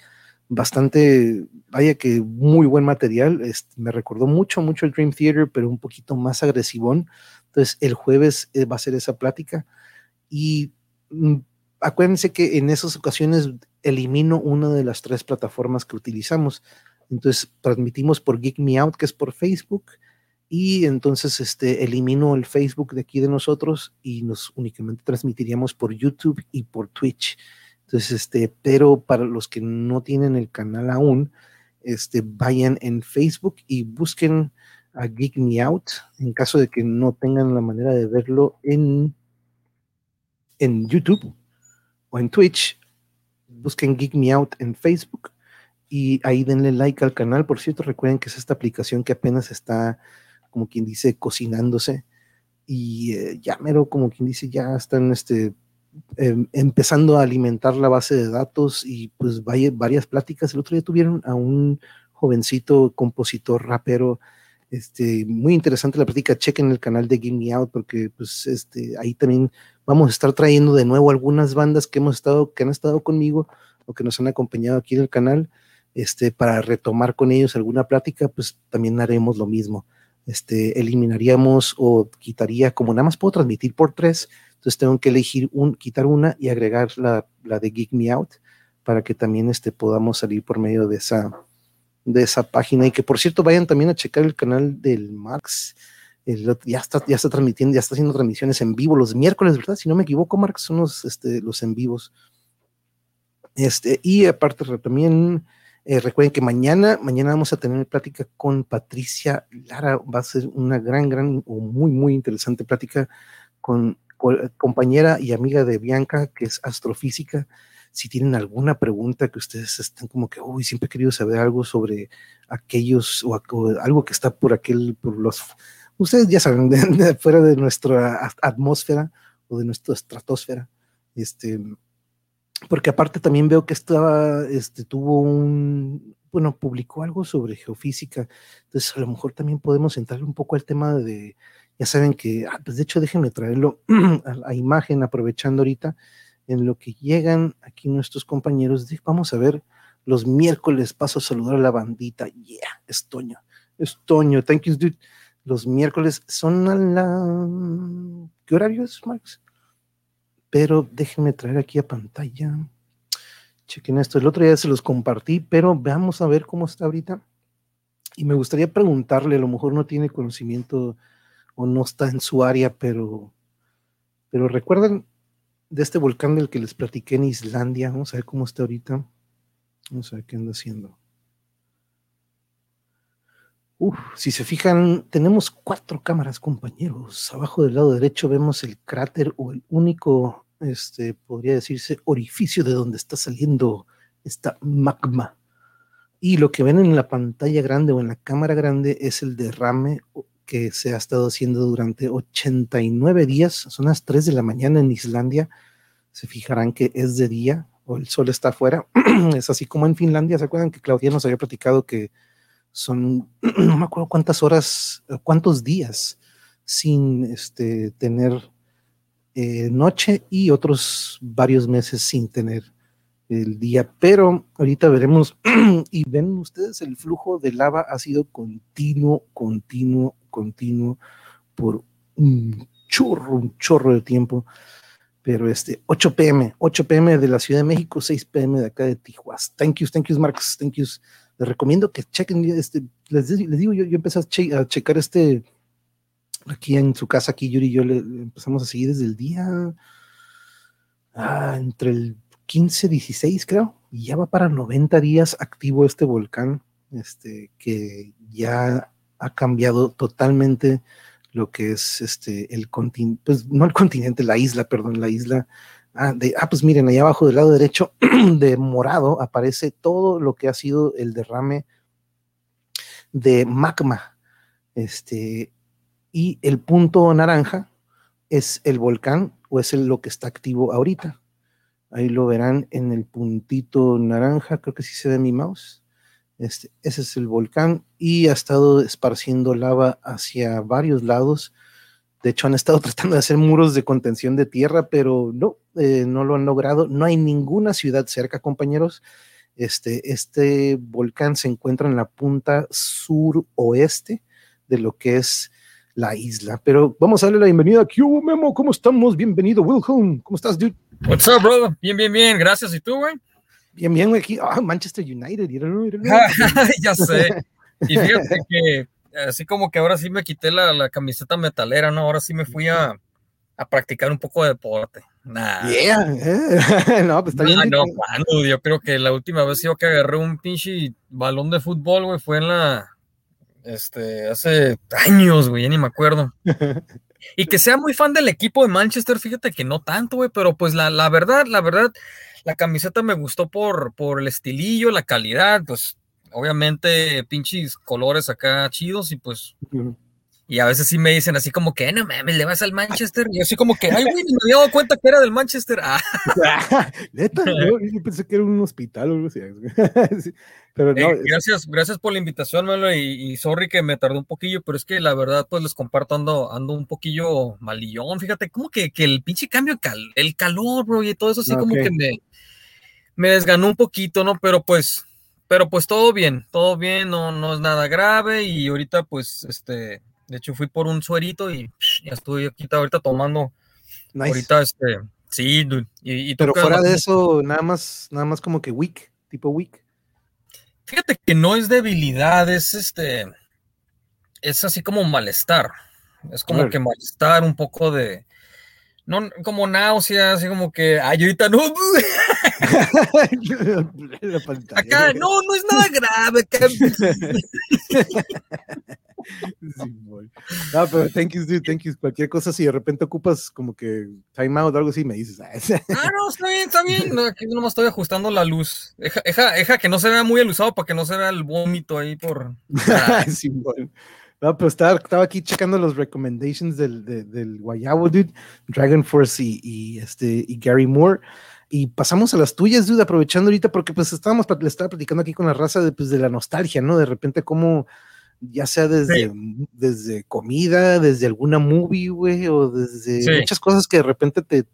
bastante, vaya que muy buen material, este, me recordó mucho, mucho el Dream Theater, pero un poquito más agresivón. Entonces el jueves eh, va a ser esa plática y mm, acuérdense que en esas ocasiones elimino una de las tres plataformas que utilizamos. Entonces transmitimos por Geek Me Out, que es por Facebook, y entonces este, elimino el Facebook de aquí de nosotros y nos únicamente transmitiríamos por YouTube y por Twitch. Entonces, este, pero para los que no tienen el canal aún, este, vayan en Facebook y busquen a Geek Me Out en caso de que no tengan la manera de verlo en, en YouTube o en Twitch. Busquen Geek Me Out en Facebook y ahí denle like al canal. Por cierto, recuerden que es esta aplicación que apenas está como quien dice, cocinándose. Y eh, ya mero, como quien dice, ya están este, em, empezando a alimentar la base de datos y pues varias pláticas. El otro día tuvieron a un jovencito compositor, rapero, este, muy interesante la plática, chequen el canal de Give Me Out porque pues este, ahí también vamos a estar trayendo de nuevo algunas bandas que hemos estado, que han estado conmigo o que nos han acompañado aquí en el canal, este, para retomar con ellos alguna plática, pues también haremos lo mismo este, eliminaríamos o quitaría, como nada más puedo transmitir por tres, entonces tengo que elegir un, quitar una y agregar la, la de Geek Me Out para que también este, podamos salir por medio de esa, de esa página. Y que por cierto, vayan también a checar el canal del Max. ya, está, ya está transmitiendo, ya está haciendo transmisiones en vivo los miércoles, ¿verdad? Si no me equivoco, Max, son los, este, los en vivos. Este, y aparte también eh, recuerden que mañana, mañana vamos a tener plática con Patricia Lara. Va a ser una gran, gran o muy, muy interesante plática con, compañera y amiga de Bianca, que es astrofísica. Si tienen alguna pregunta que ustedes están como que, uy, siempre he querido saber algo sobre aquellos o, algo que está por aquel, por los, ustedes ya saben, de, fuera de nuestra atmósfera o de nuestra estratosfera. Este, porque aparte también veo que estaba, este, tuvo un, bueno, publicó algo sobre geofísica, entonces a lo mejor también podemos entrar un poco al tema de, ya saben que, ah, pues de hecho déjenme traerlo a imagen, aprovechando ahorita, en lo que llegan aquí nuestros compañeros, vamos a ver los miércoles, paso a saludar a la bandita, yeah, Estoño, Estoño, thank you, dude. Los miércoles son a la, ¿qué horario es, Max? pero déjenme traer aquí a pantalla. Chequen esto. El otro día se los compartí, pero veamos a ver cómo está ahorita. Y me gustaría preguntarle, a lo mejor no tiene conocimiento o no está en su área, pero, pero recuerdan de este volcán del que les platiqué en Islandia. Vamos a ver cómo está ahorita. Vamos a ver qué anda haciendo. Uf, si se fijan, tenemos cuatro cámaras, compañeros. Abajo del lado derecho vemos el cráter o el único, este, podría decirse, orificio de donde está saliendo esta magma. Y lo que ven en la pantalla grande o en la cámara grande es el derrame que se ha estado haciendo durante 89 días. Son las 3 de la mañana en Islandia. Se fijarán que es de día o el sol está afuera. es así como en Finlandia. ¿Se acuerdan que Claudia nos había platicado que son, no me acuerdo cuántas horas, cuántos días sin este, tener eh, noche y otros varios meses sin tener el día. Pero ahorita veremos y ven ustedes el flujo de lava ha sido continuo, continuo, continuo por un chorro, un chorro de tiempo. Pero este, 8 pm, 8 pm de la Ciudad de México, 6 pm de acá de Tijuana. Thank you, thank you, Marcos, thank you les recomiendo que chequen, este, les, digo, yo, yo empecé a, checar este, aquí en su casa, aquí Yuri y yo empezamos a seguir desde el día, ah, entre el 15, 16 creo, y ya va para 90 días activo este volcán, este, que ya ha cambiado totalmente lo que es este, el continente, pues no el continente, la isla, perdón, la isla Ah, ah, pues miren, ahí abajo del lado derecho de morado aparece todo lo que ha sido el derrame de magma. Este, y el punto naranja es el volcán o es lo que está activo ahorita. Ahí lo verán en el puntito naranja, creo que sí se ve mi mouse. Este, ese es el volcán y ha estado esparciendo lava hacia varios lados. De hecho, han estado tratando de hacer muros de contención de tierra, pero no, eh, no lo han logrado. No hay ninguna ciudad cerca, compañeros. Este, este volcán se encuentra en la punta suroeste de lo que es la isla. Pero vamos a darle la bienvenida a Q Memo. ¿Cómo estamos? Bienvenido, Wilhelm. ¿Cómo estás, dude? What's up, bro? Bien, bien, bien. Gracias. ¿Y tú, güey? Bien, bien. Aquí, ah, Manchester United. ya sé. Y fíjate que así como que ahora sí me quité la, la camiseta metalera, ¿no? Ahora sí me fui a, a practicar un poco de deporte. Nah. Yeah. no, pues está bien. No, yo creo que la última vez yo que agarré un pinche balón de fútbol, güey, fue en la, este, hace años, güey, ya ni me acuerdo. Y que sea muy fan del equipo de Manchester, fíjate que no tanto, güey, pero pues la, la verdad, la verdad, la camiseta me gustó por, por el estilillo, la calidad, pues obviamente pinches colores acá chidos y pues y a veces sí me dicen así como que, no mames, le vas al Manchester. Y así como que, ay, güey, me había dado cuenta que era del Manchester. Ah. Neta, yo, pensé que era un hospital o algo así. pero no. Eh, gracias, gracias por la invitación, Melo, y, sorry que me tardó un poquillo, pero es que la verdad, pues les comparto, ando, ando un poquillo malillón. Fíjate, como que, que el pinche cambio, el calor, bro, y todo eso así como que me, me desganó un poquito, ¿no? Pero pues, pero pues todo bien, todo bien, no, no es nada grave, y ahorita, pues, este de hecho, fui por un suerito y ya estoy aquí ahorita tomando. Ahorita, este, sí, y, Pero fuera de eso, nada más, nada más como que weak, tipo weak. Fíjate que no es debilidad, es este, es así como malestar. Es como que malestar, un poco de, no, como náusea, así como que, ay, ahorita no. acá, no, no es nada grave. no, pero thank you, dude, thank you. Cualquier cosa, si de repente ocupas como que time out o algo así, me dices. ah, no, está bien, está bien. No, aquí nomás estoy ajustando la luz. Deja, deja, que no se vea muy alusado para que no se vea el vómito ahí por. sí, No, pero estaba, estaba, aquí checando los recommendations del, del Guayabo, dude, Dragon Force y, y, este, y Gary Moore. Y pasamos a las tuyas, dude, aprovechando ahorita, porque pues estábamos, le estaba platicando aquí con la raza de, pues, de la nostalgia, ¿no? De repente, cómo ya sea desde, desde comida, desde alguna movie, güey, o desde muchas cosas que de repente te, te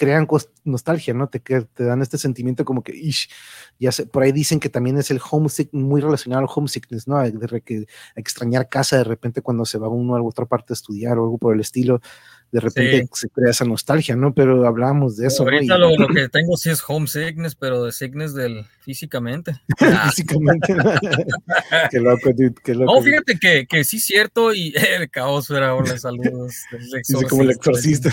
crean nostalgia, ¿no? Te, te dan este sentimiento como que, ish, ya sé, por ahí dicen que también es el homesick, muy relacionado al homesickness, ¿no? De, extrañar casa de repente cuando se va uno a otra parte a estudiar o algo por el estilo de repente se crea esa nostalgia, ¿no? Pero hablábamos de eso. Ahorita lo, que tengo sí es homesickness, pero de sickness del físicamente. físicamente. qué loco, dude, qué loco. No, fíjate que, que sí es cierto y el caos era hola, saludos. Sí, como el exorcista.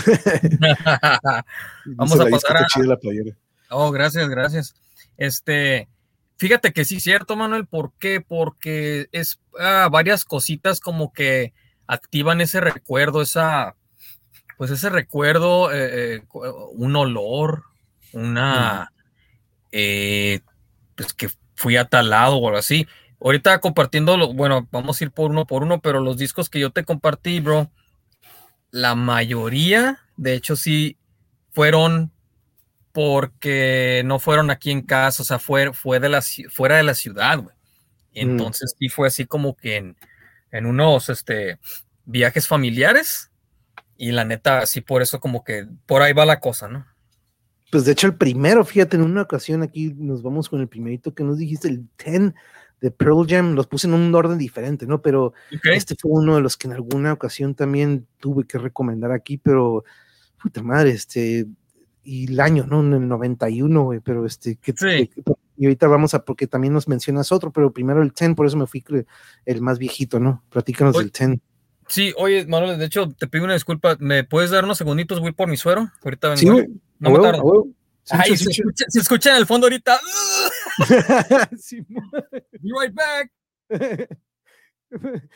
Vamos a pasar a... La playera. Oh, gracias, gracias. Este, fíjate que sí es cierto, Manuel, ¿por qué? Porque es ah, varias cositas como que activan ese recuerdo, esa pues ese recuerdo, eh, eh, un olor, una, eh, pues que fui a tal lado o algo así. Ahorita compartiendo, bueno, vamos a ir por uno por uno, pero los discos que yo te compartí, bro, la mayoría, de hecho, sí fueron porque no fueron aquí en casa, o sea, fue, fue de la, fuera de la ciudad, güey. Mm. Entonces sí fue así como que en, en unos este, viajes familiares y la neta, sí, por eso como que por ahí va la cosa, ¿no? Pues de hecho el primero, fíjate, en una ocasión aquí nos vamos con el primerito que nos dijiste, el 10 de Pearl Jam, los puse en un orden diferente, ¿no? Pero este fue uno de los que en alguna ocasión también tuve que recomendar aquí, pero puta madre, este, y el año, ¿no? En el 91, güey, pero este, que, y ahorita vamos a, porque también nos mencionas otro, pero primero el 10, por eso me fui el más viejito, ¿no? Platícanos del 10. Sí, oye, Manuel, de hecho, te pido una disculpa. ¿Me puedes dar unos segunditos? Voy por mi suero. Ahorita vengo. Sí, no me tardo. Ay, se, escucha, se, escucha, en el fondo ahorita. sí, Be right back.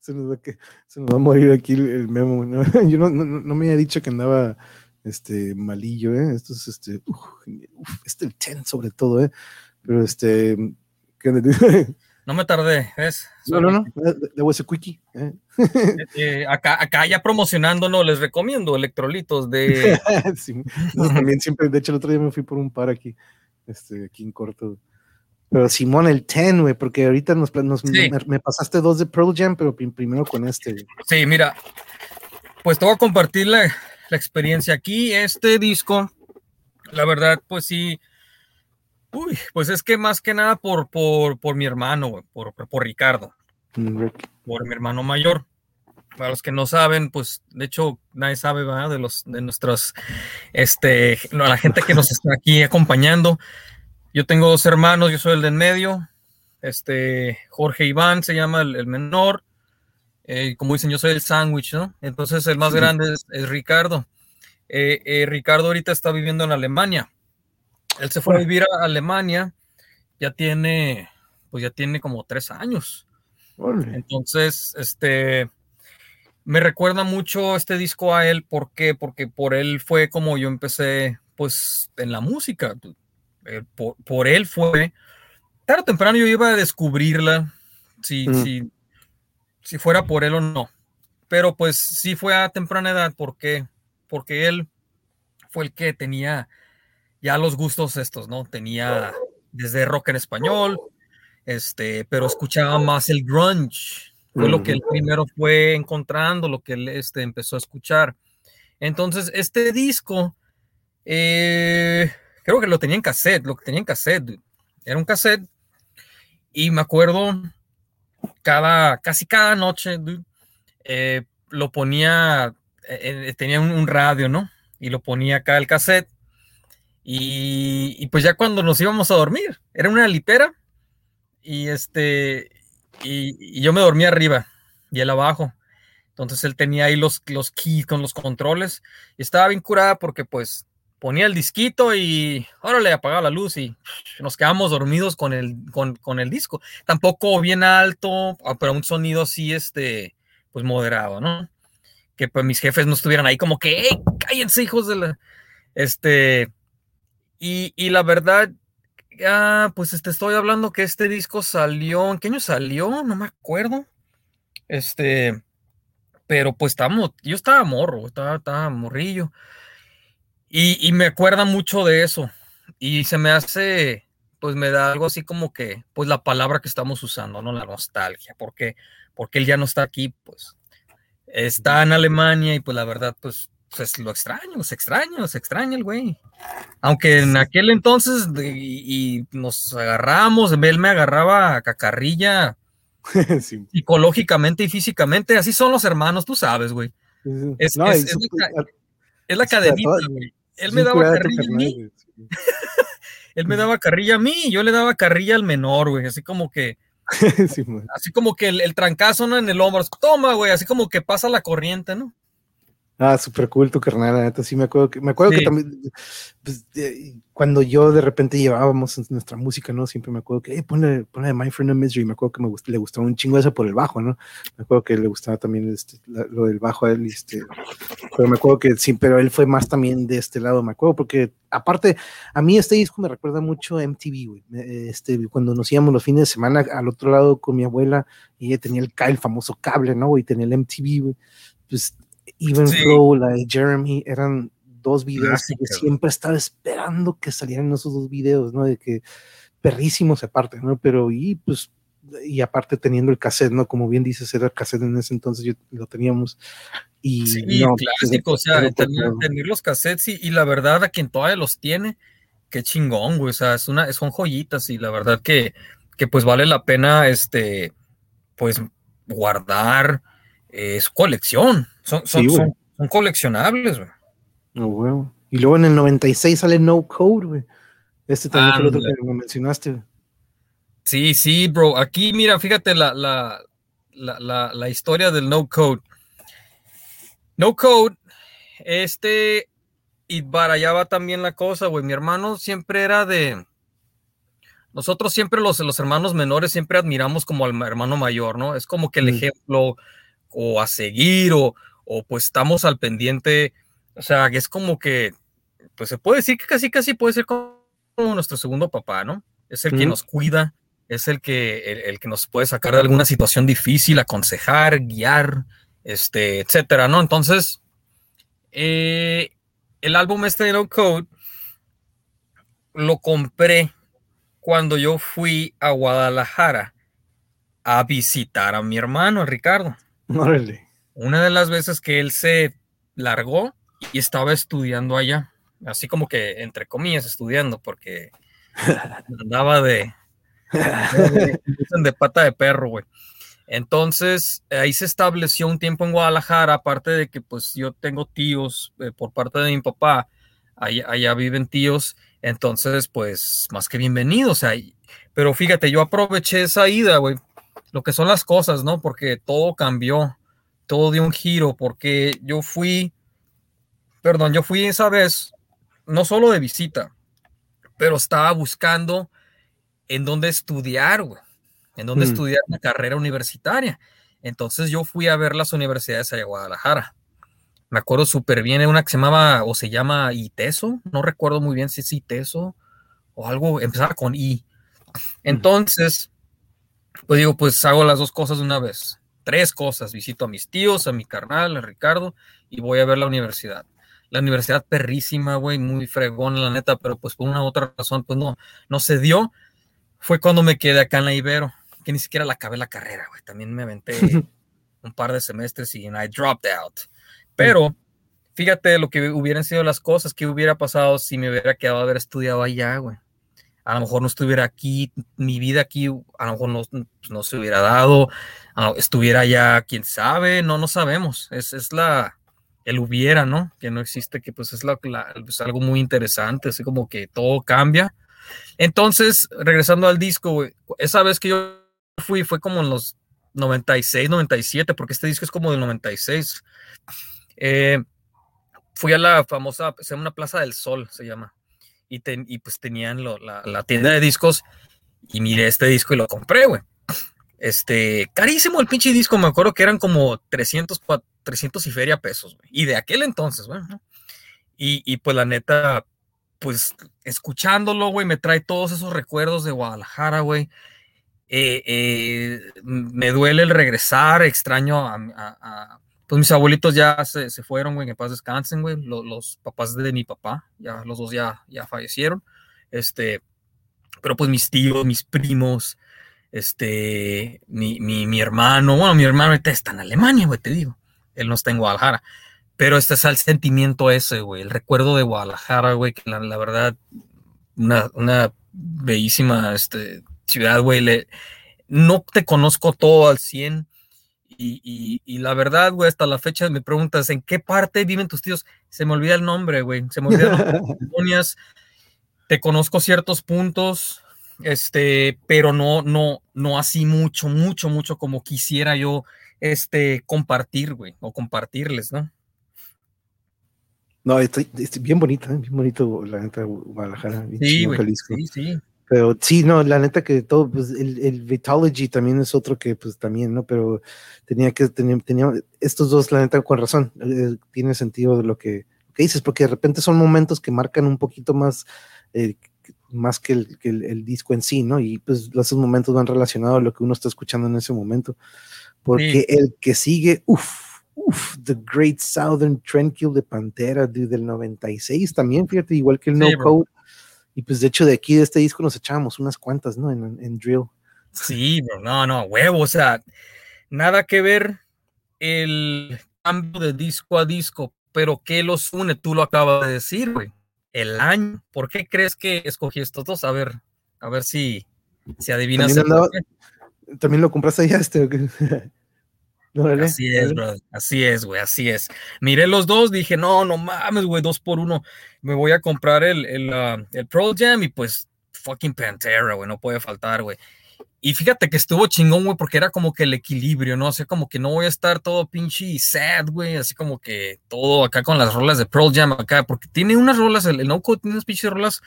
se, nos va, se, nos va, a morir aquí el, memo. ¿no? Yo no, no, no, me había dicho que andaba este malillo, ¿eh? Esto es este, uf, este el ten sobre todo, ¿eh? Pero este, ¿qué No me tardé, ¿ves? No, no, no, de ese quickie. ¿eh? Eh, acá, acá ya promocionando, les recomiendo electrolitos de. también siempre, de hecho, el otro día me fui por un par aquí, este, aquí en corto. Pero Simón, el ten, güey, porque ahorita nos, me, pasaste dos de Pearl Jam, pero primero con este. Sí, mira, pues te voy a compartir la, la experiencia aquí. Este disco, la verdad, pues sí Uy, pues es que más que nada por, por, por mi hermano, por, por Ricardo, mm, por mi hermano mayor. Para los que no saben, pues de hecho nadie sabe ¿verdad? de los de nuestros, este, la gente que nos está aquí acompañando. Yo tengo dos hermanos, yo soy el de en medio, este, Jorge Iván se llama el, menor, eh, como dicen, yo soy el sándwich, ¿no? Entonces el más grande es, Ricardo. Eh, eh, Ricardo ahorita está viviendo en Alemania. Él se fue a vivir a Alemania, ya tiene, pues ya tiene como tres años. Entonces, este, me recuerda mucho este disco a él, ¿por qué? Porque por él fue como yo empecé, pues, en la música. Eh, por, él fue, tarde o temprano yo iba a descubrirla, si, si, si fuera por él o no. Pero pues sí fue a temprana edad, ¿por qué? Porque él fue el que tenía ya los gustos estos, ¿no? Tenía desde rock en español, este, pero escuchaba más el grunge. Fue lo que él primero fue encontrando, lo que él este, empezó a escuchar. Entonces, este disco, eh, creo que lo tenía en cassette, lo que tenía en cassette, era un cassette. Y me acuerdo, cada, casi cada noche, eh, lo ponía, eh, tenía un, un radio, ¿no? Y lo ponía acá el cassette y, pues ya cuando nos íbamos a dormir, era una litera y este, y, yo me dormía arriba y él abajo. Entonces él tenía ahí los, los keys con los controles y estaba bien curada porque pues ponía el disquito y ahora le apagaba la luz y nos quedamos dormidos con el, con, el disco. Tampoco bien alto, ah, pero un sonido así, este, pues moderado, ¿no? Que pues mis jefes no estuvieran ahí como que, ¡hey, cállense, hijos de la... Este, y, la verdad, ah, pues te este, estoy hablando que este disco salió, ¿en qué año salió? No me acuerdo. Este, pero pues estamos, yo estaba morro, estaba, estaba morrillo. Y, y, me acuerda mucho de eso. Y se me hace, pues me da algo así como que, pues la palabra que estamos usando, ¿no? La nostalgia, porque, porque él ya no está aquí, pues está en Alemania y pues la verdad, pues pues lo extraño, se extraña, se extraña el güey. Aunque en aquel entonces y, nos agarramos, él me agarraba a cacarrilla psicológicamente y físicamente, así son los hermanos, tú sabes, güey. Es, la, cadenita, güey. Él me daba carrilla a mí. él me daba carrilla a mí y yo le daba carrilla al menor, güey. Así como que. así como que el, el trancazo ¿no? en el hombro. Toma, güey. Así como que pasa la corriente, ¿no? Ah, súper cool tu carnal, la neta, sí me acuerdo que, me acuerdo que también, pues, cuando yo de repente llevábamos nuestra música, ¿no? Siempre me acuerdo que, hey, ponle, ponle My Friend of Misery, me acuerdo que me le gustaba un chingo eso por el bajo, ¿no? Me acuerdo que le gustaba también este, lo del bajo a él, este, pero me acuerdo que sí, pero él fue más también de este lado, me acuerdo, porque aparte, a mí este disco me recuerda mucho a MTV, güey, este, cuando nos íbamos los fines de semana al otro lado con mi abuela, y ella tenía el, el famoso cable, ¿no? Y tenía el MTV, güey, pues Even Flow, la de Jeremy, eran dos videos que siempre estaba esperando que salieran esos dos videos, ¿no? De que perrísimos aparte, ¿no? Pero y pues y aparte teniendo el cassette, ¿no? Como bien dices, era el cassette en ese entonces, yo lo teníamos. Y sí, no, pues, clásico, o sea, tener, los cassettes y, la verdad a quien todavía los tiene, qué chingón, güey, o sea, es una, son joyitas y la verdad que, que pues vale la pena, este, pues guardar, es colección, son, son, coleccionables, güey. No, Y luego en el 96 sale No Code, güey. Este también fue el otro que me mencionaste. Sí, sí, bro. Aquí, mira, fíjate la, la, la, la, historia del No Code. No Code, este, y barallaba también la cosa, güey. Mi hermano siempre era de. Nosotros siempre, los, los hermanos menores, siempre admiramos como al hermano mayor, ¿no? Es como que el mm. ejemplo o a seguir o, o pues estamos al pendiente, o sea, es como que, pues se puede decir que casi casi puede ser como nuestro segundo papá, ¿no? Es el que nos cuida, es el que, el, que nos puede sacar de alguna situación difícil, aconsejar, guiar, este, etcétera, ¿no? Entonces, eh, el álbum este de No Code lo compré cuando yo fui a Guadalajara a visitar a mi hermano Ricardo. Una de las veces que él se largó y estaba estudiando allá, así como que entre comillas estudiando, porque andaba de, de, pata de perro, güey. Entonces, ahí se estableció un tiempo en Guadalajara, aparte de que pues yo tengo tíos eh, por parte de mi papá, allá, allá, viven tíos, entonces pues más que bienvenidos ahí. Pero fíjate, yo aproveché esa ida, güey, lo que son las cosas, ¿no? Porque todo cambió, todo dio un giro, porque yo fui, perdón, yo fui esa vez, no solo de visita, pero estaba buscando en dónde estudiar, güey, en dónde mm. estudiar una carrera universitaria. Entonces yo fui a ver las universidades allá de Guadalajara. Me acuerdo súper bien, una que se llamaba o se llama ITESO, no recuerdo muy bien si es ITESO o algo, empezaba con I. Entonces, pues digo, pues hago las dos cosas de una vez. Tres cosas. Visito a mis tíos, a mi carnal, a Ricardo, y voy a ver la universidad. La universidad perrísima, güey, muy fregón, la neta, pero pues por una u otra razón, pues no, no se dio. Fue cuando me quedé acá en la Ibero, que ni siquiera la acabé la carrera, güey. También me aventé un par de semestres y I dropped out. Pero fíjate lo que hubieran sido las cosas, que hubiera pasado si me hubiera quedado a haber estudiado allá, güey a lo mejor no estuviera aquí, mi vida aquí a lo mejor no, pues, no se hubiera dado, estuviera ya, quién sabe, no, no sabemos, es, es la, el hubiera, ¿no? Que no existe, que pues es la, pues, algo muy interesante, así como que todo cambia. Entonces, regresando al disco, esa vez que yo fui fue como en los 96, 97, porque este disco es como del 96. Eh, fui a la famosa, se llama una Plaza del Sol, se llama y, pues tenían la, tienda de discos y miré este disco y lo compré, güey. Este, carísimo el pinche disco, me acuerdo que eran como 300, 300 y feria pesos, güey. Y de aquel entonces, güey. Y, pues la neta, pues escuchándolo, güey, me trae todos esos recuerdos de Guadalajara, güey. Eh, eh, me duele el regresar, extraño a, pues mis abuelitos ya se, fueron, güey, que paz descansen, güey, los, papás de mi papá, ya los dos ya, ya fallecieron, este, pero pues mis tíos, mis primos, este, mi, mi, hermano, bueno, mi hermano está en Alemania, güey, te digo, él no está en Guadalajara, pero este es el sentimiento ese, güey, el recuerdo de Guadalajara, güey, que la, verdad, una, una bellísima este, ciudad, güey, no te conozco todo al 100, y, la verdad, güey, hasta la fecha me preguntas, ¿en qué parte viven tus tíos? Se me olvida el nombre, güey. Se me olvidan las Te conozco ciertos puntos, este, pero no, no, no así mucho, mucho, mucho como quisiera yo, este, compartir, güey, o compartirles, ¿no? No, estoy, bien bonita, ¿eh? bien bonito la neta Guadalajara. Sí, güey, sí, sí. Pero sí, no, la neta que todo, pues el, el Vitology también es otro que, pues también, ¿no? Pero tenía que, tener tenía, estos dos, la neta, con razón, eh, tiene sentido de lo que, dices, porque de repente son momentos que marcan un poquito más, eh, más que, el, que el, disco en sí, ¿no? Y pues esos momentos van relacionados a lo que uno está escuchando en ese momento. Porque el que sigue, uff, uff, The Great Southern Trendkill de Pantera, del 96 también, fíjate, igual que el No Code y pues de hecho de aquí de este disco nos echábamos unas cuantas, ¿no? En, Drill. Sí, bro, no, no, huevo, o sea, nada que ver el cambio de disco a disco, pero ¿qué los une? Tú lo acabas de decir, güey. El año. ¿Por qué crees que escogí estos dos? A ver, a ver si, si adivinas. ¿También, ¿También lo compraste ya este? así es, bro. Así es, güey. Así es. Miré los dos, dije, no, no mames, güey, dos por uno. Me voy a comprar el, el, uh, el Pro Jam y pues fucking Pantera, güey, no puede faltar, güey. Y fíjate que estuvo chingón, güey, porque era como que el equilibrio, ¿no? O sea, como que no voy a estar todo pinche sad, güey, así como que todo acá con las rolas de Pearl Jam acá, porque tiene unas rolas, el, el No Code tiene unas pinches rolas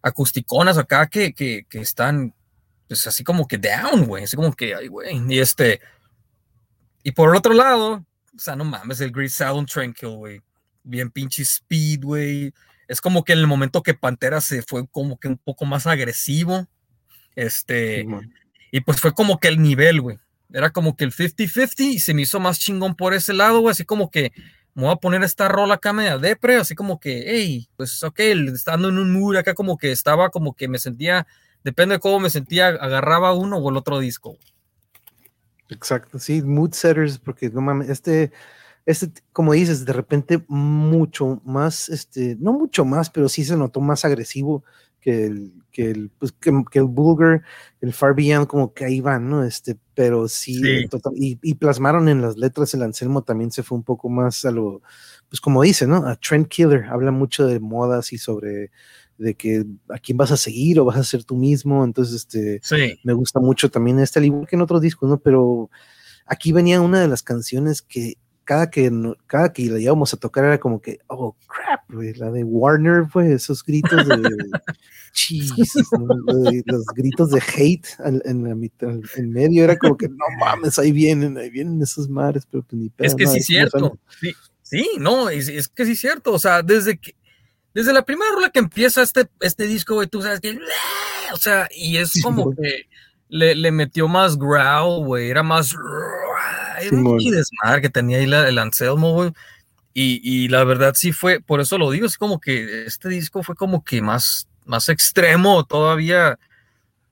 acusticonas acá que, que, que están, pues así como que down, güey, así como que, ay, güey, y este, y por el otro lado, o sea, no mames, el Great Sound Tranquil, güey. Bien pinche speed, güey. Es como que en el momento que Pantera se fue como que un poco más agresivo. Este, y pues fue como que el nivel, güey. Era como que el 50-50 y se me hizo más chingón por ese lado, güey. Así como que me voy a poner esta rola acá media depre, así como que, hey, pues ok, estando en un mood acá como que estaba como que me sentía, depende de cómo me sentía, agarraba uno o el otro disco. Exacto, sí, mood setters, porque no mames, este, este, como dices, de repente mucho más, este, no mucho más, pero sí se notó más agresivo que el, que el, pues, que, el Bulgar, el Far Beyond, como que ahí van, ¿no? Este, pero sí, y, y, plasmaron en las letras el Anselmo también se fue un poco más a lo, pues como dice, ¿no? A trend killer, habla mucho de modas y sobre de que a quién vas a seguir o vas a ser tú mismo, entonces, este, me gusta mucho también este, al igual que en otros discos, ¿no? Pero aquí venía una de las canciones que cada que, cada que la íbamos a tocar era como que, oh, crap, la de Warner, pues, esos gritos de, los gritos de hate en, la mitad, en medio, era como que, no mames, ahí vienen, ahí vienen esos mares, pero pues ni Es que sí es cierto, sí, sí, no, es, es, que sí es cierto, o sea, desde que, desde la primera rola que empieza este, este disco, güey, tú sabes que, o sea, y es como que le, le metió más growl, güey, era más era un desmadre que tenía ahí el Anselmo, güey. Y, y, la verdad sí fue, por eso lo digo, es como que este disco fue como que más, más extremo todavía,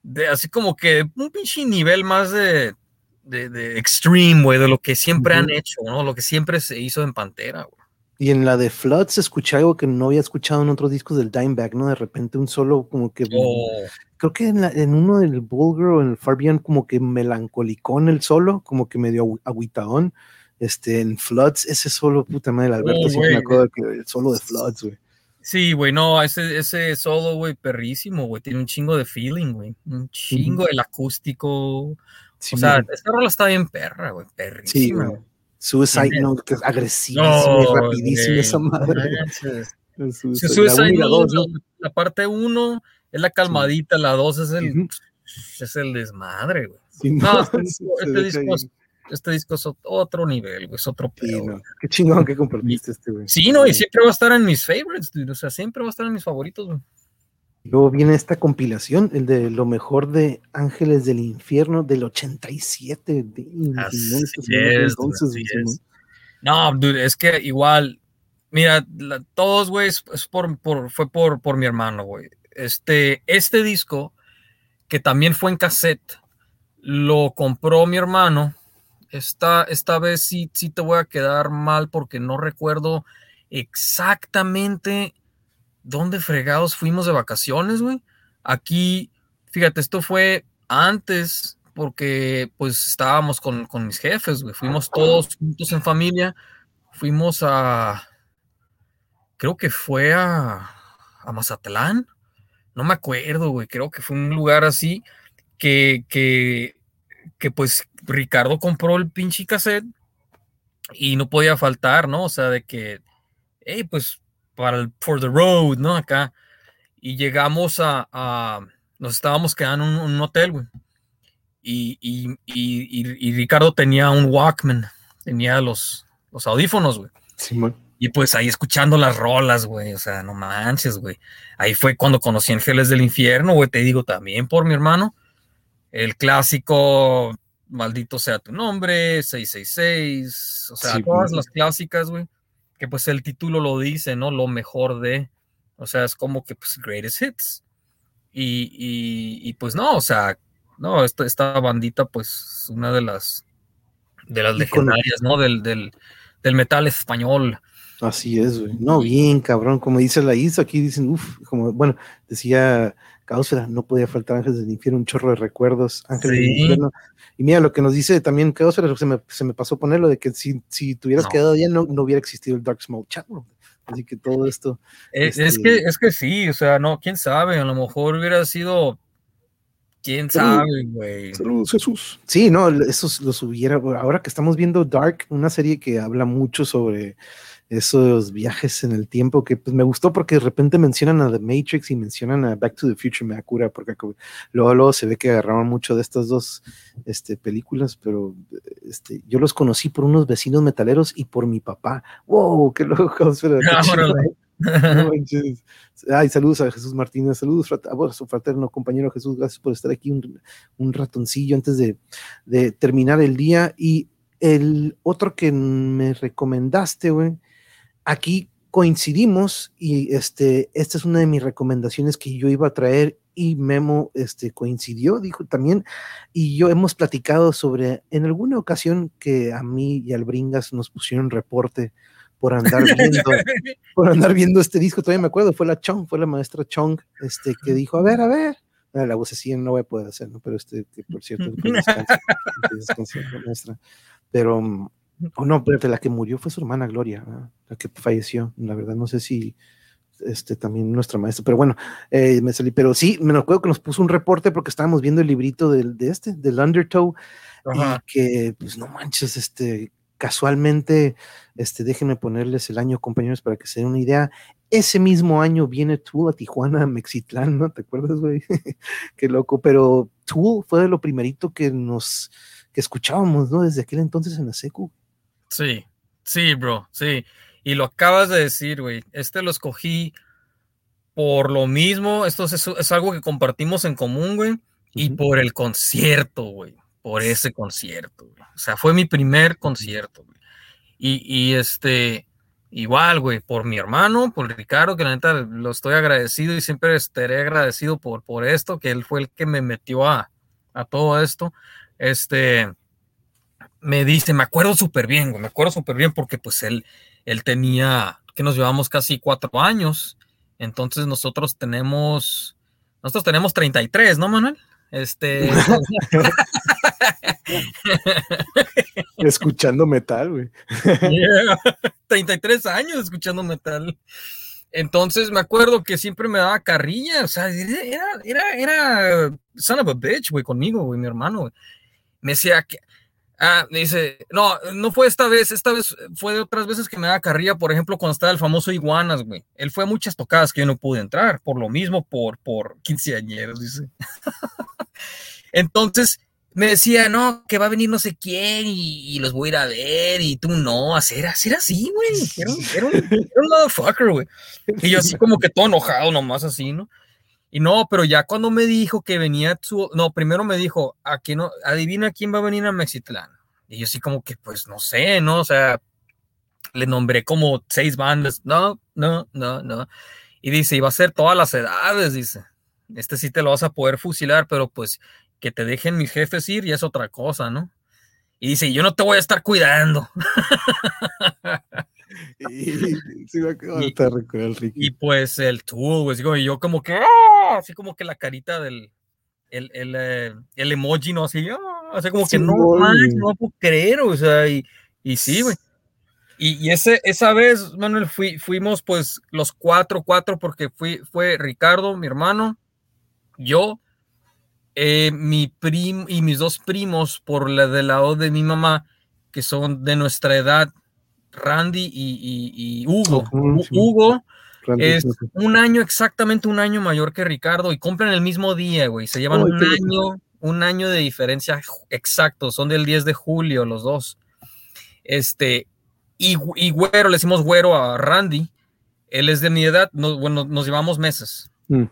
de, así como que un pinche nivel más de, de, de extreme, güey, de lo que siempre han hecho, ¿no? Lo que siempre se hizo en Pantera, güey. Y en la de Floods escuché algo que no había escuchado en otros discos del Dimebag, ¿no? De repente un solo como que... Oh. Creo que en, en, uno del Bulgar o en el Far Beyond como que melancolicón el solo, como que medio agüitaón. Este, en Floods, ese solo, puta madre, el Alberto, oh, sí me acuerdo que el solo de Floods, güey. Sí, güey, no, ese, ese solo, güey, perrísimo, güey, tiene un chingo de feeling, güey, un chingo del acústico. o sea, esta rola está bien perra, güey, perrísima. Sí, Suicide Note, que es agresivo, no, rapidísimo esa madre. Suicide Note, la parte 1 es la calmadita, la 2 es el, es el desmadre, güey. no, este, este, disco, este, disco, es otro nivel, güey, es otro pedo. Qué chingón que compartiste este, güey. Sí, no, y siempre va a estar en mis favorites, dude. o sea, siempre va a estar en mis favoritos, güey. Luego viene esta compilación, el de lo mejor de Ángeles del Infierno del 87. No, dude, es que igual, mira, todos, güey, por, fue por, por mi hermano, güey. Este, este disco, que también fue en cassette, lo compró mi hermano. Esta, esta vez sí, sí te voy a quedar mal porque no recuerdo exactamente ¿dónde fregados fuimos de vacaciones, güey? Aquí, fíjate, esto fue antes porque pues estábamos con, mis jefes, güey. Fuimos todos juntos en familia. Fuimos a, creo que fue a, a Mazatlán. No me acuerdo, güey. Creo que fue un lugar así que, que, que pues Ricardo compró el pinche cassette y no podía faltar, ¿no? O sea, de que, hey, pues para el For the Road, ¿no? Acá. Y llegamos a, nos estábamos quedando en un, hotel, güey. Y, y, Ricardo tenía un Walkman, tenía los, los audífonos, güey. Sí, y pues ahí escuchando las rolas, güey, o sea, no manches, güey. Ahí fue cuando conocí Ángeles del Infierno, güey, te digo también por mi hermano. El clásico, maldito sea tu nombre, 666, o sea, todas las clásicas, güey que pues el título lo dice, ¿no? Lo mejor de, o sea, es como que pues greatest hits. Y, y, pues no, o sea, no, esta, esta bandita pues una de las, de las legendarias, ¿no? Del, del, del metal español. Así es, güey. No, bien, cabrón. Como dice la Isa, aquí dicen, uff, como, bueno, decía Cáusera, no podía faltar Ángeles del Infierno, un chorro de recuerdos. Ángeles del Infierno. Y mira, lo que nos dice también Cáusera, se me, se me pasó ponerlo de que si, si tuvieras quedado ya no, no hubiera existido el Dark Smoke Chat, Así que todo esto. Es, es, este que, es que sí, o sea, no, quién sabe, a lo mejor hubiera sido. Quién sabe, güey. Saludos, Jesús. Sí, no, eso los hubiera. Ahora que estamos viendo Dark, una serie que habla mucho sobre esos viajes en el tiempo que pues me gustó porque de repente mencionan a The Matrix y mencionan a Back to the Future, me cura porque luego, luego se ve que agarraban mucho de estas dos este, películas, pero este, yo los conocí por unos vecinos metaleros y por mi papá. ¡Wow! ¡Qué loco! Ay, saludos a Jesús Martínez, saludos a su fraterno compañero Jesús, gracias por estar aquí un, ratoncillo antes de, de, terminar el día. Y el otro que me recomendaste, güey, aquí coincidimos y este, esta es una de mis recomendaciones que yo iba a traer y Memo este, coincidió, dijo también, y yo hemos platicado sobre, en alguna ocasión que a mí y al Bringas nos pusieron reporte por andar viendo, por andar viendo este disco, todavía me acuerdo, fue la Chong, fue la maestra Chong, este, que dijo, a ver, a ver, ah, la voz así no voy a poder hacer, ¿no? pero este, que por cierto, maestra, pero mm, o no, pero la que murió fue su hermana Gloria, la que falleció. La verdad, no sé si este también nuestra maestra, pero bueno, eh, me salí. Pero sí, me acuerdo que nos puso un reporte porque estábamos viendo el librito del, de este, del Undertow, y que, pues no manches, este, casualmente, este, déjenme ponerles el año, compañeros, para que se den una idea. Ese mismo año viene Tool a Tijuana, a Mexitlán, ¿no? ¿Te acuerdas, güey? Qué loco, pero Tool fue de lo primerito que nos, que escuchábamos, ¿no? Desde aquel entonces en la secu. Sí, sí, bro, sí. Y lo acabas de decir, güey. Este lo escogí por lo mismo. Esto es, algo que compartimos en común, güey. Y por el concierto, güey. Por ese concierto, güey. O sea, fue mi primer concierto, güey. Y, y este, igual, güey, por mi hermano, por Ricardo, que la neta lo estoy agradecido y siempre estaré agradecido por, por esto, que él fue el que me metió a, a todo esto. Este, me dice, me acuerdo súper bien, me acuerdo súper bien porque pues él, él tenía, que nos llevamos casi cuatro años, entonces nosotros tenemos, nosotros tenemos 33, ¿no, Manuel? Este... escuchando metal, güey. 33 años escuchando metal. Entonces me acuerdo que siempre me daba carrilla, o sea, era, era, era son of a bitch, güey, conmigo, güey, mi hermano, güey. Me decía que, Ah, dice, no, no fue esta vez, esta vez fue de otras veces que me da carrilla, por ejemplo, cuando estaba el famoso Iguanas, güey. Él fue a muchas tocadas que yo no pude entrar, por lo mismo, por, por quinceañeros, dice. Entonces, me decía, no, que va a venir no sé quién y, los voy a ir a ver y tú no, hacer, hacer así, güey. Era, era, un, era un motherfucker, güey. Y yo así como que todo enojado nomás así, ¿no? Y no, pero ya cuando me dijo que venía su, no, primero me dijo, no, adivina quién va a venir a Mexitlán. Y yo así como que, pues no sé, ¿no? O sea, le nombré como seis bandas. No, no, no, no. Y dice, iba a ser todas las edades, dice. Este sí te lo vas a poder fusilar, pero pues que te dejen mis jefes ir y es otra cosa, ¿no? Y dice, yo no te voy a estar cuidando. y, pues el tool, güey, y yo como que, ¡ah! así como que la carita del, el, el, eh, el emoji, ¿no? Así, ¡ah! así como que no, no puedo creer, o sea, y, y sí, güey. Y, y, ese, esa vez, Manuel, fui, fuimos pues los cuatro, cuatro, porque fui, fue Ricardo, mi hermano, yo, eh, mi primo y mis dos primos por la del lado de mi mamá, que son de nuestra edad, Randy y, Hugo. Hugo es un año, exactamente un año mayor que Ricardo y compran el mismo día, güey. Se llevan un año, un año de diferencia exacto. Son del 10 de julio los dos. Este, y, y güero, le decimos güero a Randy. Él es de mi edad, bueno, nos llevamos meses. Mm.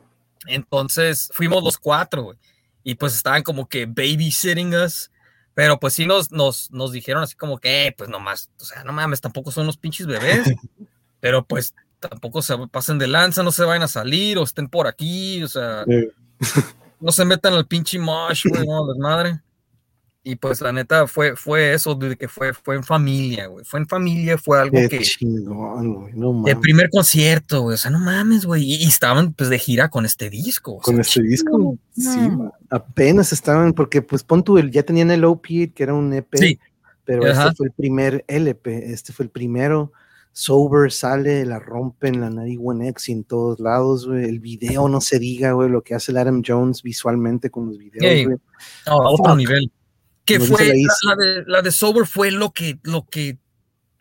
Entonces fuimos los cuatro, güey. Y pues estaban como que babysitting us pero pues sí nos, nos, nos dijeron así como que, eh, pues nomás, o sea, no mames, tampoco son los pinches bebés, pero pues tampoco se pasen de lanza, no se vayan a salir o estén por aquí, o sea, no se metan al pinche mosh, güey, no, desmadre. Y pues la neta fue, fue eso, de que fue, fue en familia, güey. Fue en familia, fue algo que. Chingón, No El primer concierto, güey. O sea, no mames, güey. Y, estaban pues de gira con este disco. Con este disco. Sí, apenas estaban, porque pues pon tú, ya tenían el OP, que era un EP. Sí. Pero este fue el primer LP. Este fue el primero. Sober sale, la rompen, la nariz X y en todos lados, güey. El video no se diga, güey, lo que hace el Adam Jones visualmente con los videos, güey. a otro nivel que fue la, de, la, de, Sober fue lo que, lo que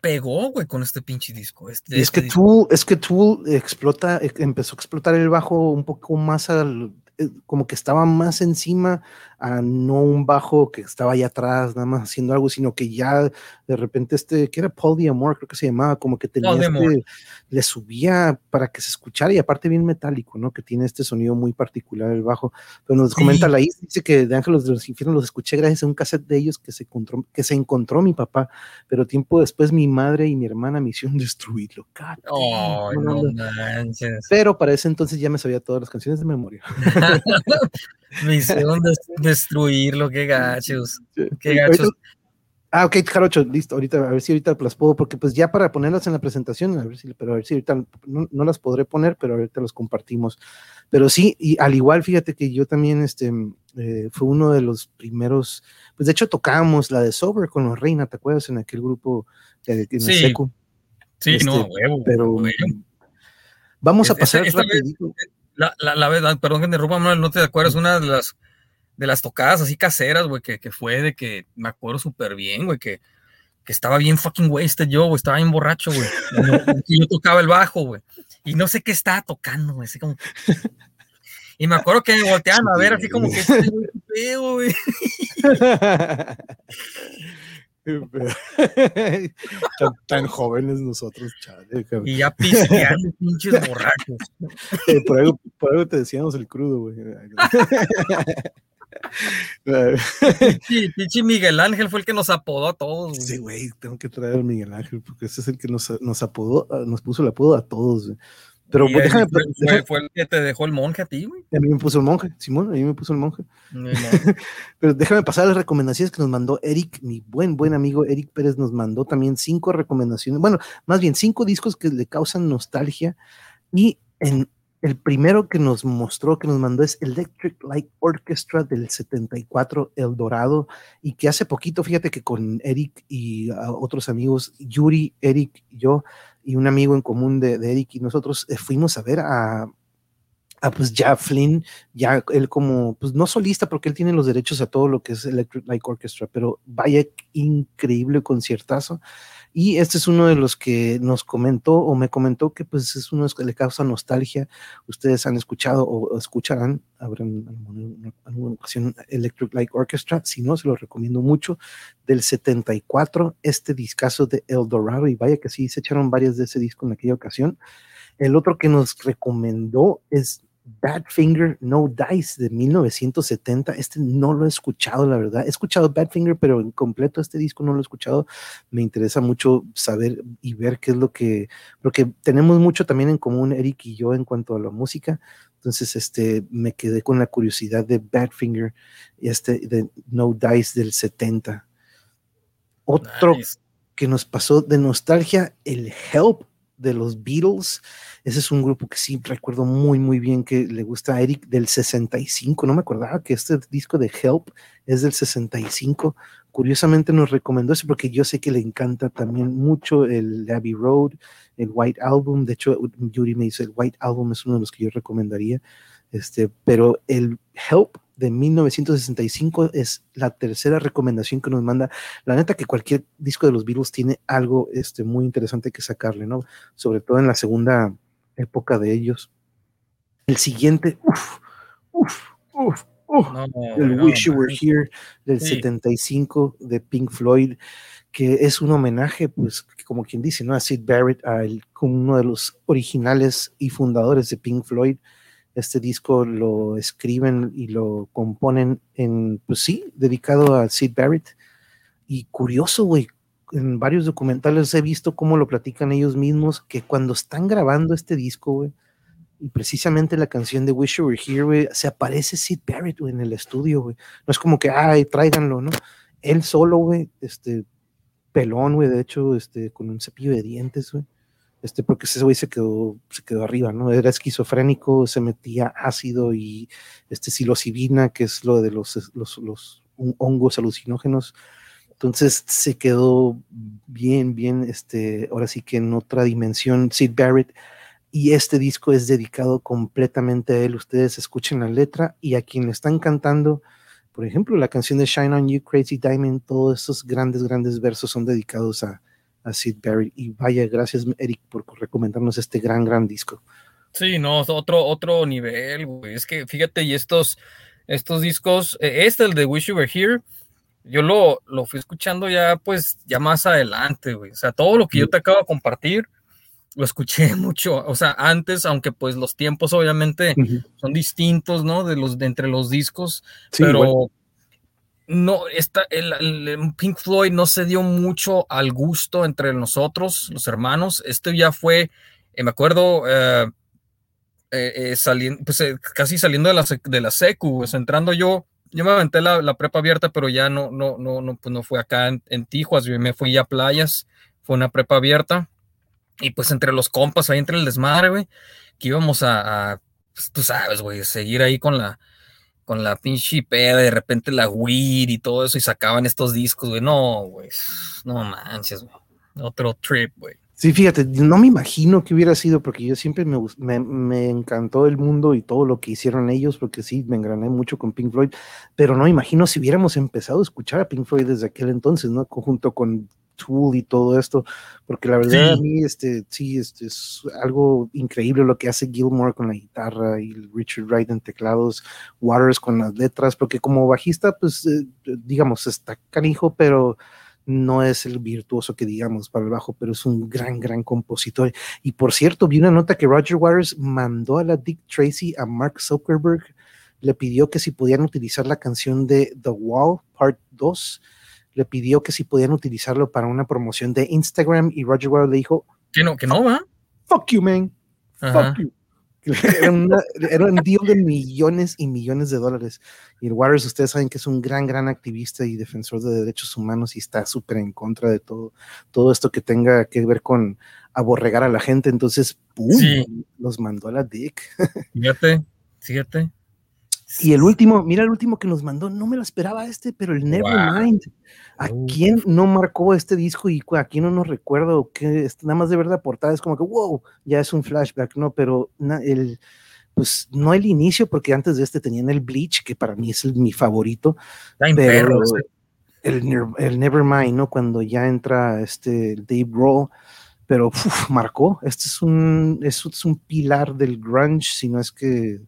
pegó, güey, con este pinche disco. Este, es, que tú, es que tú explota, empezó a explotar el bajo un poco más al, eh, como que estaba más encima a no un bajo que estaba allá atrás, nada más haciendo algo, sino que ya de repente este, que era Paul Diamore, creo que se llamaba, como que tenía este, le subía para que se escuchara y aparte bien metálico, ¿no? Que tiene este sonido muy particular el bajo. Pero nos comenta la Is, dice que de Ángeles de los Infiernos los escuché gracias a un cassette de ellos que se encontró, que se encontró mi papá, pero tiempo después mi madre y mi hermana me hicieron destruirlo. Oh, no pero para ese entonces ya me sabía todas las canciones de memoria. Me hicieron destruirlo, qué gachos. Qué gachos. Ah, ok, Jarocho, listo, ahorita, a ver si ahorita las puedo, porque pues ya para ponerlas en la presentación, a ver si, pero a ver si ahorita no, las podré poner, pero ahorita las compartimos. Pero sí, y al igual, fíjate que yo también, este, eh, fue uno de los primeros, pues de hecho tocábamos la de Sober con los Reina, ¿te acuerdas? En aquel grupo de, sí. Sí, no, este, huevo. Pero vamos a pasar la, la, la verdad, perdón que me interrumpa, no te acuerdas, una de las, de las tocadas así caseras, güey, que, que fue de que me acuerdo súper bien, güey, que, que estaba bien fucking wasted yo, güey, estaba bien borracho, güey. Y, yo tocaba el bajo, güey. Y no sé qué estaba tocando, güey, así como... Y me acuerdo que me volteaban a ver así como que este güey. tan, jóvenes nosotros, chale. Y ya pisteando pinches borrachos. Eh, por, algo, por, algo, te decíamos el crudo, güey. sí, pinche Miguel Ángel fue el que nos apodó a todos. Sí, güey, tengo que traer a Miguel Ángel porque ese es el que nos, nos apodó, nos puso el apodo a todos. Güey. Pero pues, déjame, fue, el que te dejó el monje a ti, güey. A mí me puso el monje, Simón, a mí me puso el monje. Pero déjame pasar las recomendaciones que nos mandó Eric, mi buen, buen amigo Eric Pérez nos mandó también cinco recomendaciones, bueno, más bien cinco discos que le causan nostalgia. Y en el primero que nos mostró, que nos mandó es Electric Light Orchestra del 74, El Dorado, y que hace poquito, fíjate que con Eric y otros amigos, Yuri, Eric y yo, y un amigo en común de, Eric y nosotros eh, fuimos a ver a, a pues ya Flynn, ya él como, pues no solista porque él tiene los derechos a todo lo que es Electric Light Orchestra, pero vaya increíble conciertazo. Y este es uno de los que nos comentó o me comentó que pues es uno que le causa nostalgia. Ustedes han escuchado o, escucharán, habrán en alguna ocasión Electric Light Orchestra. Si no, se lo recomiendo mucho. Del 74, este discazo de El Dorado. Y vaya que sí, se echaron varias de ese disco en aquella ocasión. El otro que nos recomendó es Badfinger No Dice de 1970. Este no lo he escuchado, la verdad. He escuchado Badfinger, pero en completo este disco no lo he escuchado. Me interesa mucho saber y ver qué es lo que, porque tenemos mucho también en común Eric y yo en cuanto a la música. Entonces, este, me quedé con la curiosidad de Badfinger y este de No Dice del 70. Otro que nos pasó de nostalgia, el Help de los Beatles. Ese es un grupo que sí recuerdo muy, muy bien que le gusta a Eric del 65. No me acordaba que este disco de Help es del 65. Curiosamente nos recomendó ese porque yo sé que le encanta también mucho el Abbey Road, el White Album. De hecho, Yuri me dice el White Album es uno de los que yo recomendaría. Este, pero el Help de 1965 es la tercera recomendación que nos manda. La neta que cualquier disco de los Beatles tiene algo este, muy interesante que sacarle, ¿no? Sobre todo en la segunda época de ellos. El siguiente, uff, uff, uff, el Wish You Were Here del 75 de Pink Floyd, que es un homenaje, pues, como quien dice, ¿no? A Sid Barrett, a uno de los originales y fundadores de Pink Floyd. Este disco lo escriben y lo componen en, pues sí, dedicado a Sid Barrett. Y curioso, güey, en varios documentales he visto cómo lo platican ellos mismos, que cuando están grabando este disco, güey, y precisamente la canción de Wish You Were Here, güey, se aparece Sid Barrett, en el estudio, güey. No es como que, ay, tráiganlo, ¿no? Él solo, güey, este, pelón, güey, de hecho, este, con un cepillo de dientes, güey este, porque ese güey se quedó, se quedó arriba, ¿no? Era esquizofrénico, se metía ácido y este psilocibina, que es lo de los, los, los hongos alucinógenos. Entonces se quedó bien, bien, este, ahora sí que en otra dimensión, Sid Barrett. Y este disco es dedicado completamente a él. Ustedes escuchen la letra y a quien le están cantando, por ejemplo, la canción de Shine on You, Crazy Diamond, todos esos grandes, grandes versos son dedicados a, a Sid Barrett. Y vaya, gracias Eric por recomendarnos este gran, gran disco. Sí, no, otro, otro nivel, güey. Es que fíjate, y estos, estos discos, e, este, el de Wish You Were Here, yo lo, lo fui escuchando ya, pues, ya más adelante, güey. O sea, todo lo que yo te acabo de compartir, lo escuché mucho, o sea, antes, aunque pues los tiempos obviamente son distintos, ¿no? De los, de entre los discos, pero no, esta, el, Pink Floyd no se dio mucho al gusto entre nosotros, los hermanos. Este ya fue, eh, me acuerdo, eh, eh, saliendo, pues, casi saliendo de la, de la secu, pues, entrando yo, yo me aventé la, prepa abierta, pero ya no, no, no, no, pues no fue acá en, en Tijuas, yo me fui a playas, fue una prepa abierta, y pues entre los compas, ahí entre el desmadre, güey, que íbamos a, pues, tú sabes, güey, seguir ahí con la, con la pinche peda, de repente la weed y todo eso, y sacaban estos discos, güey. No, güey, no manches, güey. Otro trip, güey. Sí, fíjate, no me imagino que hubiera sido, porque yo siempre me, me, me, encantó el mundo y todo lo que hicieron ellos, porque sí, me engrané mucho con Pink Floyd, pero no me imagino si hubiéramos empezado a escuchar a Pink Floyd desde aquel entonces, ¿no? Junto con Tool y todo esto, porque la verdad a mí este, sí, este, es algo increíble lo que hace Gilmore con la guitarra y Richard Wright en teclados, Waters con las letras, porque como bajista, pues eh, digamos, está canijo, pero no es el virtuoso que digamos para el bajo, pero es un gran, gran compositor. Y por cierto, vi una nota que Roger Waters mandó a la Dick Tracy a Mark Zuckerberg, le pidió que si podían utilizar la canción de The Wall, Part 2, le pidió que si podían utilizarlo para una promoción de Instagram y Roger Waters le dijo que no, que no va. Fuck you, man. Fuck you. Era, un deal de millones y millones de dólares. Y el Waters, ustedes saben que es un gran, gran activista y defensor de derechos humanos y está súper en contra de todo, todo esto que tenga que ver con aborregar a la gente. Entonces, ¡pum! Los mandó a la dick. Fíjate, fíjate. Y el último, mira el último que nos mandó, no me lo esperaba este, pero el Nevermind. ¿A quién no marcó este disco y a quién no nos recuerdo? Que nada más de ver la portada es como que, wow, ya es un flashback, ¿no? Pero el, pues no el inicio, porque antes de este tenían el Bleach, que para mí es mi favorito. pero el, el, Nevermind, ¿no? Cuando ya entra este Dave Grohl, pero marcó. Este es un, es, es un pilar del grunge, si no es que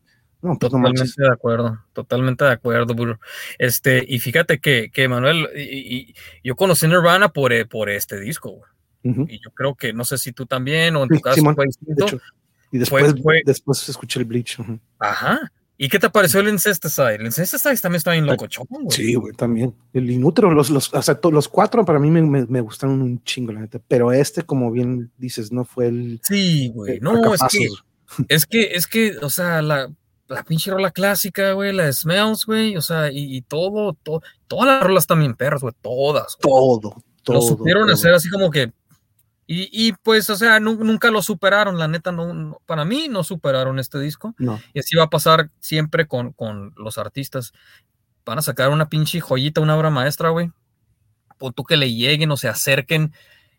pues, totalmente de acuerdo, totalmente de acuerdo, bro. Este, y fíjate que, que Manuel, y, yo conocí Nirvana por, eh, por este disco, Y yo creo que, no sé si tú también, o en tu caso fue distinto. y después, después escuché el Bleach. Ajá. ¿Y qué te pareció el Incesticide? El Incesticide también está bien loco, güey. Sí, güey, también. El Inútero, los, los, o sea, los cuatro para mí me, me, me, gustaron un chingo, la neta. Pero este, como bien dices, no fue el. Sí, güey. No, es que, es que, es que, o sea, la, la pinche rola clásica, güey, la de Smells, güey, o sea, y, todo, todo, todas las rolas también perras, güey, todas. Todo, todo. Lo supieron hacer así como que, y, y, pues, o sea, nunca lo superaron, la neta, no, para mí no superaron este disco. No. Y así va a pasar siempre con, con los artistas. Van a sacar una pinche joyita, una obra maestra, güey. O tú que le lleguen o se acerquen,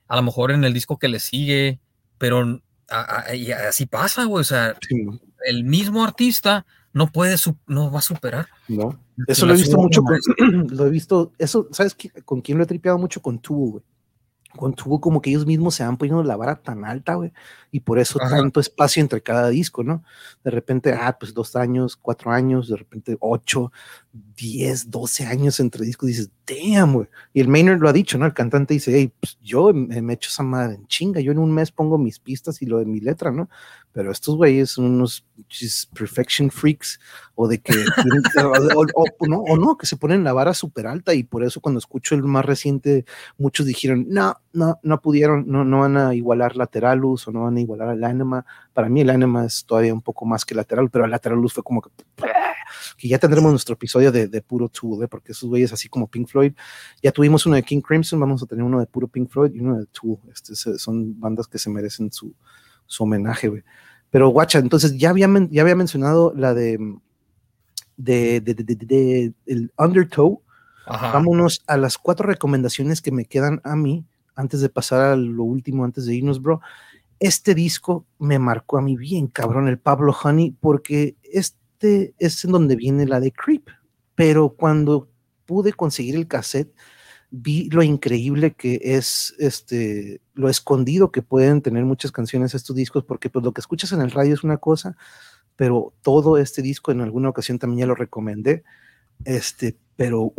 a lo mejor en el disco que le sigue, pero así pasa, güey, o sea, el mismo artista no puede, no va a superar. No, eso lo he visto mucho, con, lo he visto, eso, ¿sabes con quién lo he tripeado mucho? Con Tool, güey. Con Tool como que ellos mismos se han poniendo la vara tan alta, güey, y por eso tanto espacio entre cada disco, ¿no? De repente, ah, pues dos años, cuatro años, de repente ocho, 10, 12 años entre discos, dices, damn, güey. Y el Maynard lo ha dicho, ¿no? El cantante dice, hey, pues yo me, he hecho esa madre en chinga, yo en un mes pongo mis pistas y lo de mi letra, ¿no? Pero estos güeyes son unos perfection freaks, o de que, o, no, o no, que se ponen la vara súper alta y por eso cuando escucho el más reciente, muchos dijeron, no, no, no pudieron, no, no van a igualar Lateralus o no van a igualar al Anima. Para mí el Anima es todavía un poco más que Lateral, pero el Lateralus fue como que que ya tendremos nuestro episodio de, de puro Tool, ¿eh? porque esos güeyes así como Pink Floyd, ya tuvimos uno de King Crimson, vamos a tener uno de puro Pink Floyd y uno de Tool, este, son bandas que se merecen su, su homenaje, güey. Pero guacha, entonces ya había, ya había mencionado la de, de, de, de el Undertow, vámonos a las cuatro recomendaciones que me quedan a mí antes de pasar a lo último, antes de irnos, bro. Este disco me marcó a mí bien, cabrón, el Pablo Honey, porque este este es en donde viene la de Creep, pero cuando pude conseguir el cassette, vi lo increíble que es este lo escondido que pueden tener muchas canciones estos discos porque pues lo que escuchas en el radio es una cosa pero todo este disco en alguna ocasión también ya lo recomendé. Este, pero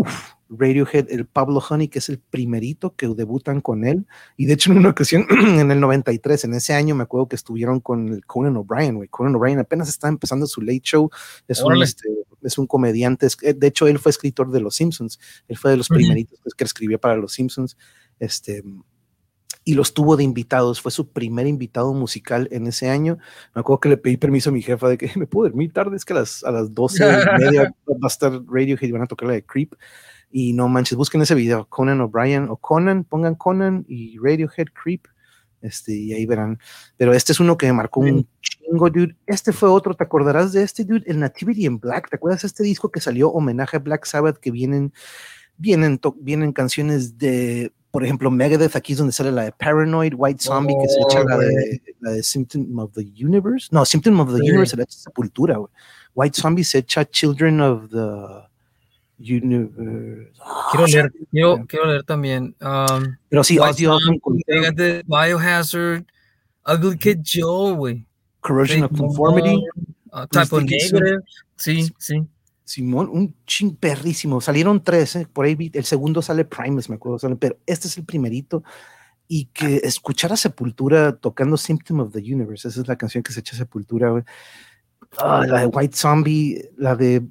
Radiohead, el Pablo Honey, que es el primerito que debutan con él. Y de hecho, en una ocasión, en el 93, en ese año, me acuerdo que estuvieron con el Conan O'Brien, güey. Conan O'Brien apenas estaba empezando su late show. Es un, este, es un comediante. Eh, de hecho, él fue escritor de Los Simpsons. Él fue de los primeritos que escribió para Los Simpsons. Este, y los tuvo de invitados. Fue su primer invitado musical en ese año. Me acuerdo que le pedí permiso a mi jefa de que me puedo dormir tarde, es que a las, a las 12 y media va a estar Radiohead y van a tocar la de Creep. Y no manches, busquen ese video, Conan O'Brien o Conan, pongan Conan y Radiohead Creep. Este, y ahí verán. Pero este es uno que me marcó un chingo, dude. Este fue otro, ¿te acordarás de este, dude? El Nativity in Black. ¿Te acuerdas de este disco que salió homenaje a Black Sabbath que vienen, vienen, vienen canciones de por ejemplo, Megadeth, aquí es donde sale la de Paranoid, White Zombie, que se echa la de, la de, Symptom of the Universe. No, Symptom of the Universe se le echa Sepultura, White Zombie se echa Children of the Universe. quiero, leer, quiero, quiero, leer también. Um, Pero sí, Ozzy Osbourne. Biohazard, Ugly Kid Joe, güey. Corrosion of Conformity. Uh, type of Negative. Sí, sí. Simón, un ching perrísimo. Salieron tres, ¿eh? por ahí el segundo sale Primus, me acuerdo, pero este es el primerito. Y que escuchar a Sepultura tocando Symptom of the Universe, esa es la canción que se echa Sepultura, ah, la de White Zombie, la de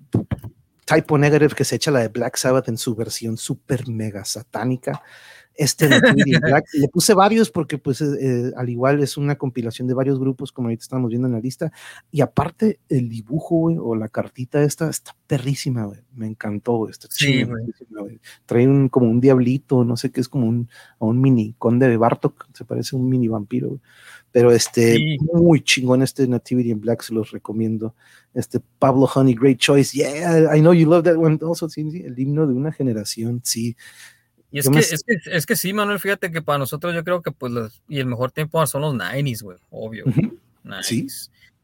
Typo Negative que se echa la de Black Sabbath en su versión super mega satánica este Black. Le puse varios porque, pues, eh, eh, al igual es una compilación de varios grupos, como ahorita estamos viendo en la lista. Y aparte, el dibujo, o la cartita esta, está perrísima, Me encantó. Está sí, Trae un, como un diablito, no sé qué es, como un, un mini conde de Bartok, se parece a un mini vampiro. Pero este, muy chingón este Nativity in Black, se los recomiendo. Este Pablo Honey, great choice. Yeah, I know you love that one also. Sí, el himno de una generación, sí. Y es que, es que, es, que, sí, Manuel, fíjate que para nosotros yo creo que pues los, y el mejor tiempo son los 90s, güey, obvio. Sí,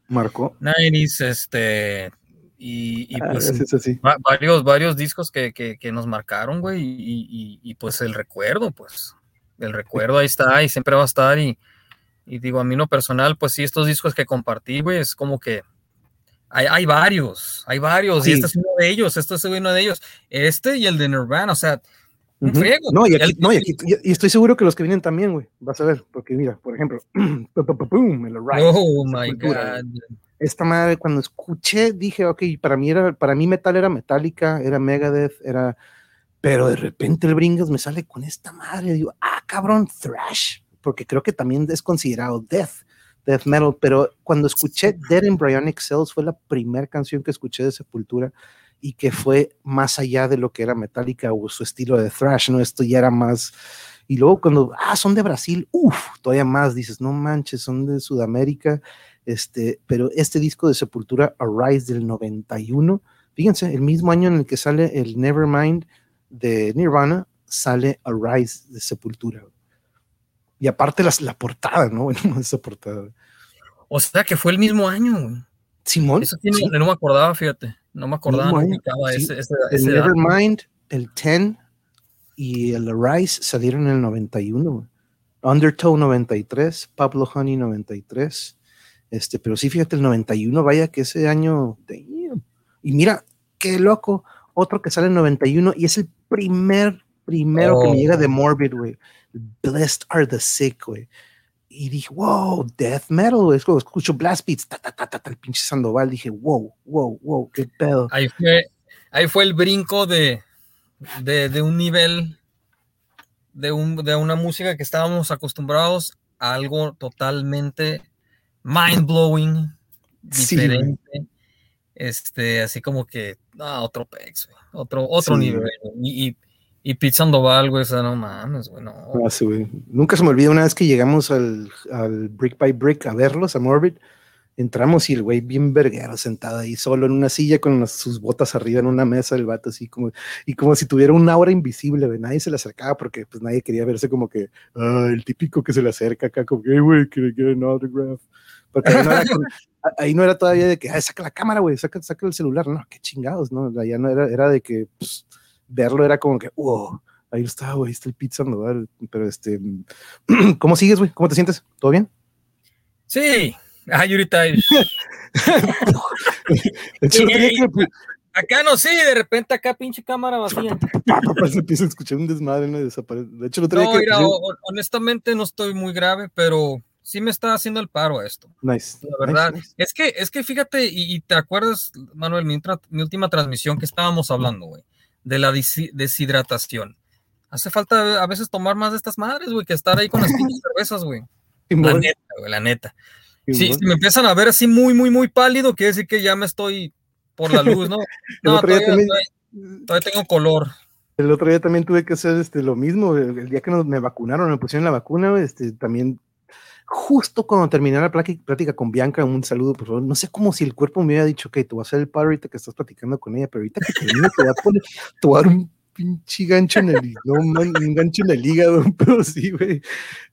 marcó. 90s, este, y, y ah, pues varios, varios discos que, que, que nos marcaron, güey, y, y, pues el recuerdo, pues, el recuerdo ahí está y siempre va a estar y, y digo, a mí no personal, pues sí, estos discos que compartí, güey, es como que hay, hay varios, hay varios, y este es uno de ellos, este es uno de ellos, este y el de Nirvana, o sea, no, y, aquí, no y, aquí, y, estoy seguro que los que vienen también, güey. Vas a ver, porque mira, por ejemplo, oh my God. Esta madre, cuando escuché, dije, ok, para mí, era, para mí metal era Metallica, era Megadeth, era. Pero de repente el Bringas me sale con esta madre. Digo, ah, cabrón, thrash. Porque creo que también es considerado death, death metal. Pero cuando escuché Dead Embryonic Cells, fue la primera canción que escuché de Sepultura y que fue más allá de lo que era Metallica o su estilo de thrash, ¿no? Esto ya era más... Y luego cuando, ah, son de Brasil, uff, todavía más, dices, no manches, son de Sudamérica, este, pero este disco de Sepultura, Arise del 91, fíjense, el mismo año en el que sale el Nevermind de Nirvana, sale Arise de Sepultura. Y aparte las, la portada, ¿no? esa portada. O sea que fue el mismo año, Simón. Eso no me acordaba, fíjate. No me acordaba. ese, el Nevermind, el 10 y el Arise salieron en el 91. Undertow 93, Pablo Honey 93. Este, pero sí, fíjate, el 91, vaya que ese año. Y mira, qué loco. Otro que sale en 91 y es el primer, primero que me llega de oh. Morbid, güey. Blessed are the sick, güey y dije, wow, death metal, es como escucho blast beats, ta, ta, ta, ta, el pinche Sandoval, dije, wow, wow, wow, qué pedo. Ahí fue, ahí fue el brinco de, de, de un nivel, de, un, de una música que estábamos acostumbrados a algo totalmente mind blowing, diferente. este, así como que, ah, otro pex, otro, otro nivel. Y, y y Pete Sandoval, güey, o sea, no mames, güey, no. Ah, Nunca se me olvida una vez que llegamos al, al, Brick by Brick a verlos, a Morbid, entramos y el güey bien verguero sentado ahí solo en una silla con sus botas arriba en una mesa, el vato así como, y como si tuviera una aura invisible, güey, nadie se le acercaba porque pues nadie quería verse como que, ah, el típico que se le acerca acá, como que, güey, quiere get an autograph. Porque ahí no, era ahí no era todavía de que, ah, saca la cámara, güey, saca, saca el celular, no, qué chingados, no, ya no era, era de que, pues, verlo era como que, wow, ahí está, güey, está el pizza, ¿no? Pero este, ¿cómo sigues, güey? ¿Cómo te sientes? ¿Todo bien? Sí, Ah, ahorita. acá no sé, de repente acá pinche cámara vacía. se empieza a escuchar un desmadre, no desaparece. De hecho, lo no, mira, honestamente no estoy muy grave, pero sí me está haciendo el paro a esto. Nice. La verdad. Es que, es que fíjate, y, te acuerdas, Manuel, mi, mi, última transmisión que estábamos hablando, güey, de la deshidratación. Hace falta a veces tomar más de estas madres, güey, que estar ahí con las cervezas, güey. La neta, güey, la neta. Sí, si me empiezan a ver así muy, muy, muy pálido, quiere decir que ya me estoy por la luz, ¿no? No, todavía, todavía, tengo color. El otro día también tuve que hacer este, lo mismo. El día que me vacunaron, me pusieron la vacuna, este, también justo cuando terminé la plática con Bianca, un saludo, por favor. No sé cómo si el cuerpo me hubiera dicho, que tú vas a hacer el paro ahorita que estás platicando con ella, pero ahorita que termine te voy a poner, te voy pinche gancho en el, no, un gancho en el hígado, pero sí, güey.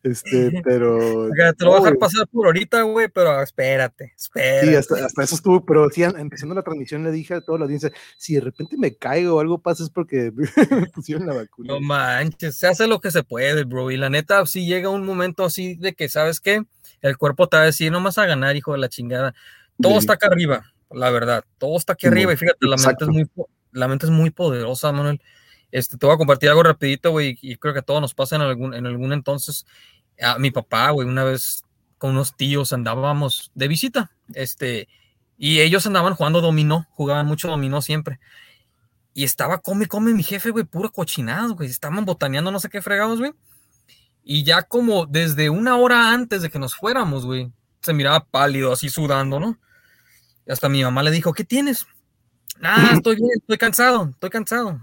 Este, pero. te lo voy a dejar pasar por ahorita, güey, pero espérate, espérate. Sí, hasta, hasta, eso estuvo, pero sí, empezando la transmisión le dije a toda la audiencia, si de repente me caigo o algo pasa es porque me pusieron la vacuna. No manches, se hace lo que se puede, bro, y la neta, si llega un momento así de que, ¿sabes qué? El cuerpo te va a decir, no vas a ganar, hijo de la chingada. Todo está acá arriba, la verdad, todo está aquí arriba, y fíjate, la mente, es muy, la mente es muy poderosa, Manuel este, te voy a compartir algo rapidito, güey, y creo que a todos nos pasa en algún, en algún entonces. A mi papá, güey, una vez con unos tíos andábamos de visita, este, y ellos andaban jugando dominó, jugaban mucho dominó siempre. Y estaba come, come mi jefe, güey, puro cochinado, güey. Estaban botaneando no sé qué fregados, güey. Y ya como desde una hora antes de que nos fuéramos, güey, se miraba pálido, así sudando, ¿no? Y hasta mi mamá le dijo, ¿qué tienes? Ah, estoy bien, estoy cansado, estoy cansado.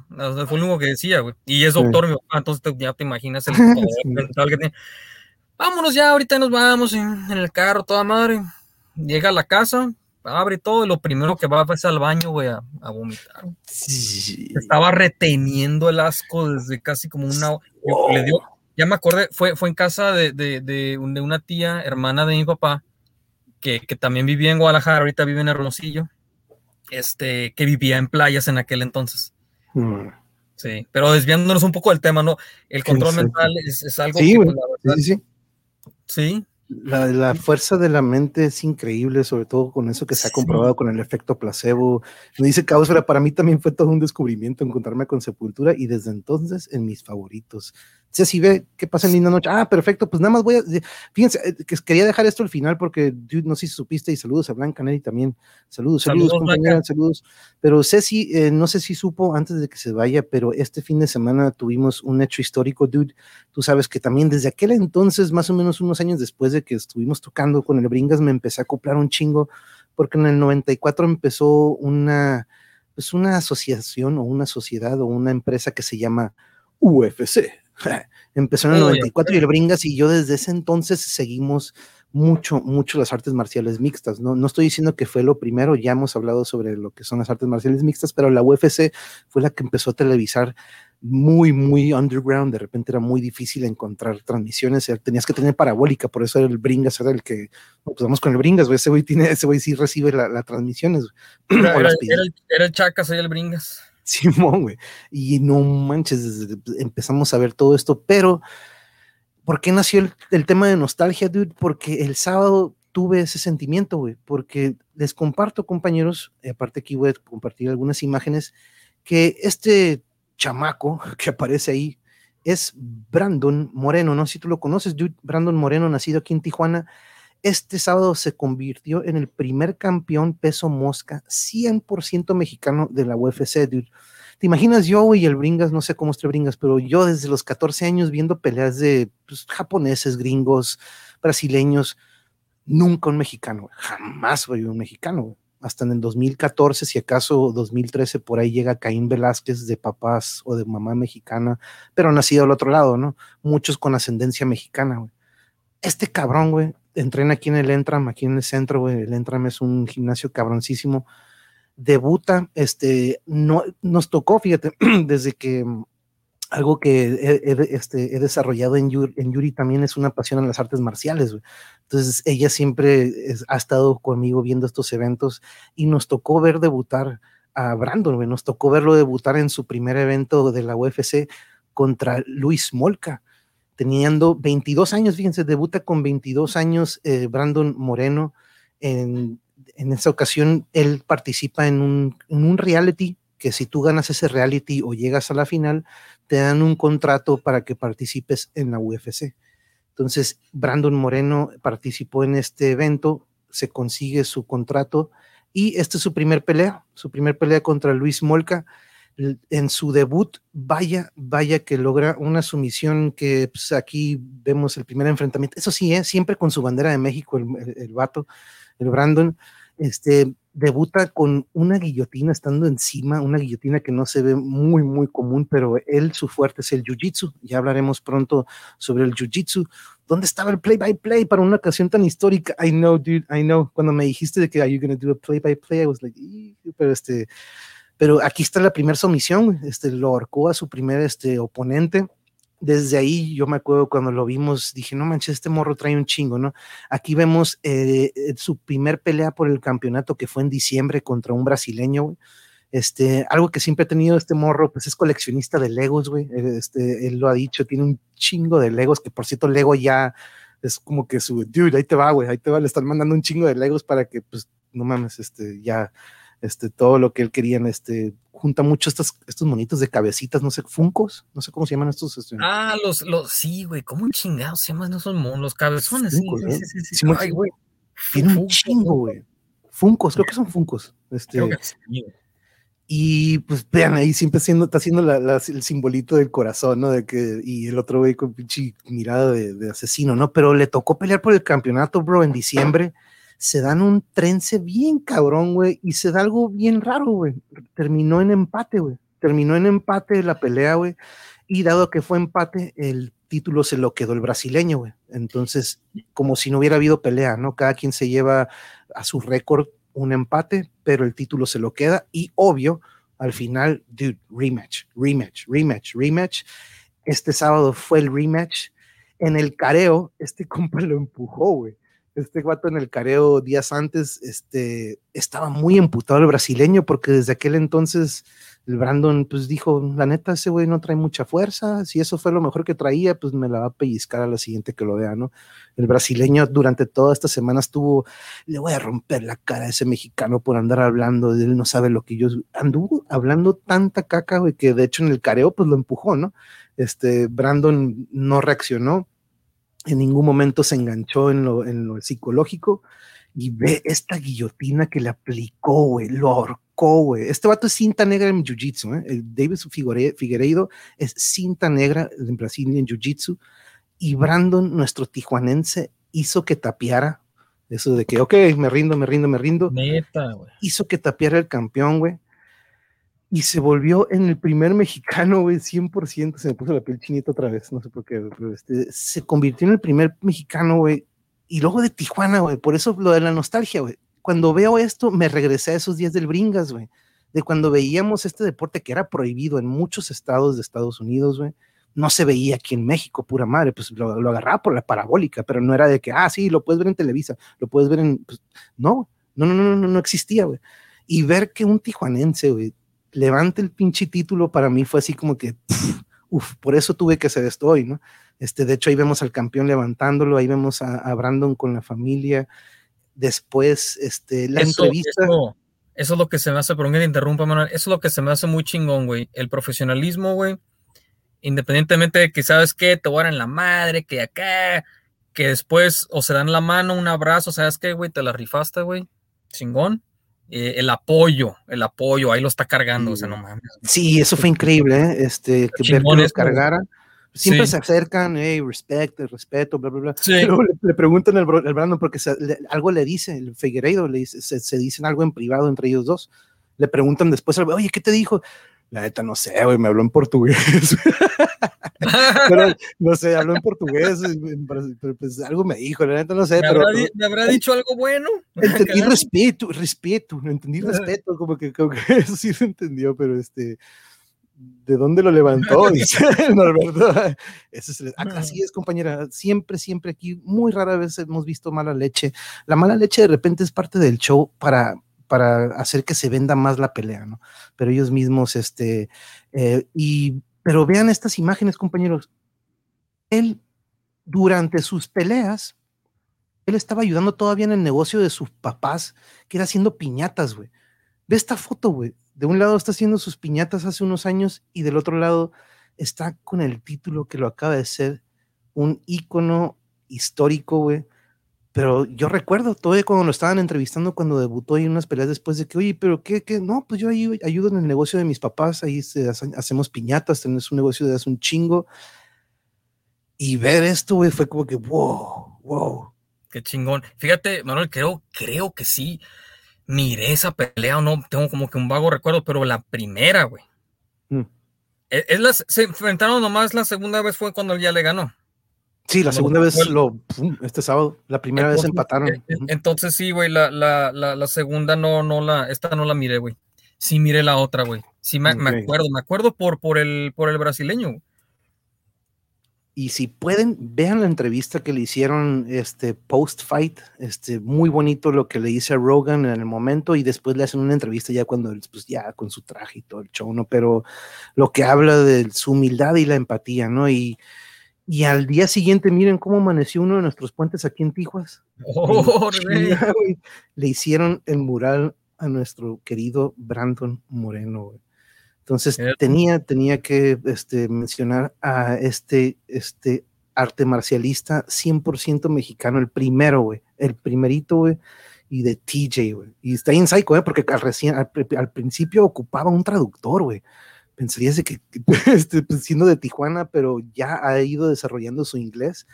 fue lo único que decía, güey. Y es doctor, mi papá, entonces ya te imaginas el mental que tiene. Vámonos ya, ahorita nos vamos en, el carro, toda madre. Llega a la casa, abre todo y lo primero que va es al baño, güey, a, vomitar. Estaba reteniendo el asco desde casi como una... Le dio, ya me acordé, fue, fue en casa de, de, de, una tía, hermana de mi papá, que, que también vivía en Guadalajara, ahorita vive en Hermosillo este, que vivía en playas en aquel entonces. Mm. Sí, pero desviándonos un poco del tema, ¿no? El control mental es, algo sí, que, pues, sí, sí. Sí. La, la, fuerza de la mente es increíble, sobre todo con eso que se ha comprobado con el efecto placebo. Me dice Caos, para mí también fue todo un descubrimiento encontrarme con Sepultura y desde entonces en mis favoritos si ve qué pasa en Linda Noche. Ah, perfecto, pues nada más voy a. Fíjense, eh, que quería dejar esto al final porque no sé si supiste y saludos a Blanca Nelly también. Saludos, saludos, compañera, saludos. Pero Ceci, eh, no sé si supo antes de que se vaya, pero este fin de semana tuvimos un hecho histórico, dude. Tú sabes que también desde aquel entonces, más o menos unos años después de que estuvimos tocando con el Bringas, me empecé a acoplar un chingo porque en el 94 empezó una, pues una asociación o una sociedad o una empresa que se llama UFC Empezó en el 94 y el Bringas y yo desde ese entonces seguimos mucho, mucho las artes marciales mixtas. No, no estoy diciendo que fue lo primero, ya hemos hablado sobre lo que son las artes marciales mixtas, pero la UFC fue la que empezó a televisar muy, muy underground. De repente era muy difícil encontrar transmisiones. Tenías que tener parabólica, por eso el Bringas era el que, pues vamos con el Bringas, ese güey tiene, ese güey sí recibe las transmisiones. Era, el, era el Chacas, el Bringas. Simón, güey. Y no manches, empezamos a ver todo esto, pero ¿por qué nació el, tema de nostalgia, dude? Porque el sábado tuve ese sentimiento, güey, porque les comparto, compañeros, aparte aquí voy a compartir algunas imágenes, que este chamaco que aparece ahí es Brandon Moreno, no sé si tú lo conoces, dude, Brandon Moreno, nacido aquí en Tijuana, este sábado se convirtió en el primer campeón peso mosca 100% mexicano de la UFC. ¿Te imaginas yo y el Bringas? No sé cómo esté Bringas, pero yo desde los 14 años viendo peleas de pues, japoneses, gringos, brasileños, nunca un mexicano, jamás voy un mexicano. Hasta en el 2014, si acaso 2013, por ahí llega Caín Velázquez de papás o de mamá mexicana, pero nacido al otro lado, ¿no? Muchos con ascendencia mexicana, güey. Este cabrón, güey, entrena aquí en el Entram, aquí en el centro, güey. El Entram es un gimnasio cabroncísimo. Debuta, este, no, nos tocó, fíjate, desde que mm, algo que he, este, he desarrollado en Yuri, en Yuri, también es una pasión en las artes marciales. Güey. Entonces, ella siempre ha estado conmigo viendo estos eventos y nos tocó ver debutar a Brandon, güey. Nos tocó verlo debutar en su primer evento de la UFC contra Luis Molca teniendo 22 años, fíjense, debuta con 22 años eh, Brandon Moreno, En, en esa ocasión, él participa en un, un reality que si tú ganas ese reality o llegas a la final, te dan un contrato para que participes en la UFC. Entonces, Brandon Moreno participó en este evento, se consigue su contrato y esta es su primer pelea, su primer pelea contra Luis Molca. En su debut, vaya, vaya que logra una sumisión que pues, aquí vemos el primer enfrentamiento. Eso sí, ¿eh? siempre con su bandera de México, el, el, el vato, el Brandon. Este, debuta con una guillotina estando encima, una guillotina que no se ve muy, muy común, pero él, su fuerte es el jiu-jitsu. Ya hablaremos pronto sobre el jiu-jitsu. ¿Dónde estaba el play-by-play -play para una ocasión tan histórica? I know, dude, I know. Cuando me dijiste de que are you going to do a play-by-play, -play? I was like, pero este, pero aquí está la primera sumisión, este, lo ahorcó a su primer este, oponente desde ahí yo me acuerdo cuando lo vimos, dije, no manches, este morro trae un chingo, ¿no? Aquí vemos eh, eh, su primer pelea por el campeonato que fue en diciembre contra un brasileño, güey. Este, algo que siempre ha tenido este morro, pues es coleccionista de Legos, güey. Este, él lo ha dicho, tiene un chingo de Legos, que por cierto, Lego ya es como que su, dude, ahí te va, güey, ahí te va, le están mandando un chingo de Legos para que, pues, no mames, este, ya, este, todo lo que él quería, este, junta mucho estos, estos monitos de cabecitas, no sé, funcos, no sé cómo se llaman estos. Este, ah, los, los, sí, güey, ¿cómo chingados se llaman esos monos? Los cabezones, funcos, sí, sí, sí, sí, Ay, güey. Tiene un chingo, güey. Funcos, creo que son funcos. Este, sí, y pues vean, ahí siempre siendo, está haciendo la, la, el simbolito del corazón, ¿no? De que, y el otro güey con pinche mirada de, de, asesino, ¿no? Pero le tocó pelear por el campeonato, bro, en diciembre se dan un trence bien cabrón, güey, y se da algo bien raro, güey. Terminó en empate, güey. Terminó en empate la pelea, güey. Y dado que fue empate, el título se lo quedó el brasileño, güey. Entonces, como si no hubiera habido pelea, ¿no? Cada quien se lleva a su récord un empate, pero el título se lo queda. Y obvio, al final, dude, rematch, rematch, rematch, rematch. Este sábado fue el rematch. En el careo, este compa lo empujó, güey este guato en el careo días antes, este, estaba muy emputado el brasileño porque desde aquel entonces el Brandon pues dijo, la neta ese güey no trae mucha fuerza, si eso fue lo mejor que traía, pues me la va a pellizcar a la siguiente que lo vea, ¿no? El brasileño durante toda esta semana estuvo, le voy a romper la cara a ese mexicano por andar hablando, él no sabe lo que yo, anduvo hablando tanta caca, güey, que de hecho en el careo pues lo empujó, ¿no? Este, Brandon no reaccionó, en ningún momento se enganchó en lo, en lo psicológico y ve esta guillotina que le aplicó, güey, lo ahorcó, güey. Este vato es cinta negra en Jiu-Jitsu, ¿eh? El David Figueiredo es cinta negra en Brasil en Jiu-Jitsu y Brandon, nuestro tijuanense, hizo que tapiara eso de que, ok, me rindo, me rindo, me rindo. Neta, güey. Hizo que tapiara el campeón, güey y se volvió en el primer mexicano, güey, 100%, se me puso la piel chinita otra vez, no sé por qué, pero este, se convirtió en el primer mexicano, güey, y luego de Tijuana, güey, por eso lo de la nostalgia, güey. Cuando veo esto, me regresé a esos días del Bringas, güey, de cuando veíamos este deporte que era prohibido en muchos estados de Estados Unidos, güey, no se veía aquí en México, pura madre, pues lo, lo, agarraba por la parabólica, pero no era de que, ah, sí, lo puedes ver en Televisa, lo puedes ver en, pues, no, no, no, no, no, no existía, güey. Y ver que un tijuanense, güey, levante el pinche título para mí fue así como que, uff, por eso tuve que hacer esto hoy, ¿no? Este, de hecho, ahí vemos al campeón levantándolo, ahí vemos a, a Brandon con la familia. Después, este, la eso, entrevista. Eso, eso, es lo que se me hace, perdón que te interrumpa, Manuel, eso es lo que se me hace muy chingón, güey. El profesionalismo, güey, independientemente de que, ¿sabes qué? Te guardan la madre, que acá, que después o se dan la mano, un abrazo, ¿sabes qué, güey? Te la rifaste, güey. Chingón eh, el apoyo, el apoyo, ahí lo está cargando, o sea, no mames. Sí, eso fue increíble, ¿eh? este, que ver que lo cargara. Siempre sí. se acercan, hey, respeto, respeto, bla, bla, bla. Sí. Luego le, le, preguntan al, al Brandon porque se, le, algo le dice, el Figueiredo, le dice, se, se, dicen algo en privado entre ellos dos. Le preguntan después, oye, ¿qué te dijo? La neta, no sé, güey, me habló en portugués. pero, no sé, habló en portugués, pero pues algo me dijo, la neta, no sé. ¿Me, pero, habrá, ¿me habrá dicho algo bueno? Entendí respeto, respeto, entendí respeto, como que, como que eso sí lo entendió, pero este, ¿de dónde lo levantó? Dice Norberto. Eso es, así es, compañera. Siempre, siempre aquí, muy rara vez hemos visto mala leche. La mala leche de repente es parte del show para, para hacer que se venda más la pelea, ¿no? Pero ellos mismos, este, eh, y, pero vean estas imágenes, compañeros. Él, durante sus peleas, él estaba ayudando todavía en el negocio de sus papás, que era haciendo piñatas, güey. Ve esta foto, güey. De un lado está haciendo sus piñatas hace unos años y del otro lado está con el título que lo acaba de ser un ícono histórico, güey. Pero yo recuerdo todavía cuando lo estaban entrevistando, cuando debutó y unas peleas después de que, oye, pero qué, qué, no, pues yo ahí ayudo en el negocio de mis papás, ahí hacemos piñatas, tenemos un negocio de hace un chingo. Y ver esto, güey, fue como que, wow, wow. Qué chingón. Fíjate, Manuel, creo, creo que sí miré esa pelea o no, tengo como que un vago recuerdo, pero la primera, güey. Mm. E, es, las, se enfrentaron nomás la segunda vez fue cuando él ya le ganó. Sí, la segunda vez lo, este sábado, la primera vez empataron. E, e, entonces sí, güey, la, la, la, segunda no, no la, esta no la miré, güey. Sí miré la otra, güey. Sí me, me, acuerdo, me acuerdo por, por el, por el brasileño. Y si pueden, vean la entrevista que le hicieron este post-fight, este, muy bonito lo que le dice a Rogan en el momento, y después le hacen una entrevista ya cuando, pues ya con su traje y todo el show, ¿no? Pero lo que habla de su humildad y la empatía, ¿no? Y, y al día siguiente, miren cómo amaneció uno de nuestros puentes aquí en Tijuas. Oh, le hicieron el mural a nuestro querido Brandon Moreno, güey. Entonces tenía, tenía que este, mencionar a este, este arte marcialista 100% mexicano, el primero, güey, el primerito, güey, y de TJ, güey. Y está en psycho, güey, porque al, recién, al, principio ocupaba un traductor, güey pensarías que, este, pues, siendo de Tijuana, pero ya ha ido desarrollando su inglés,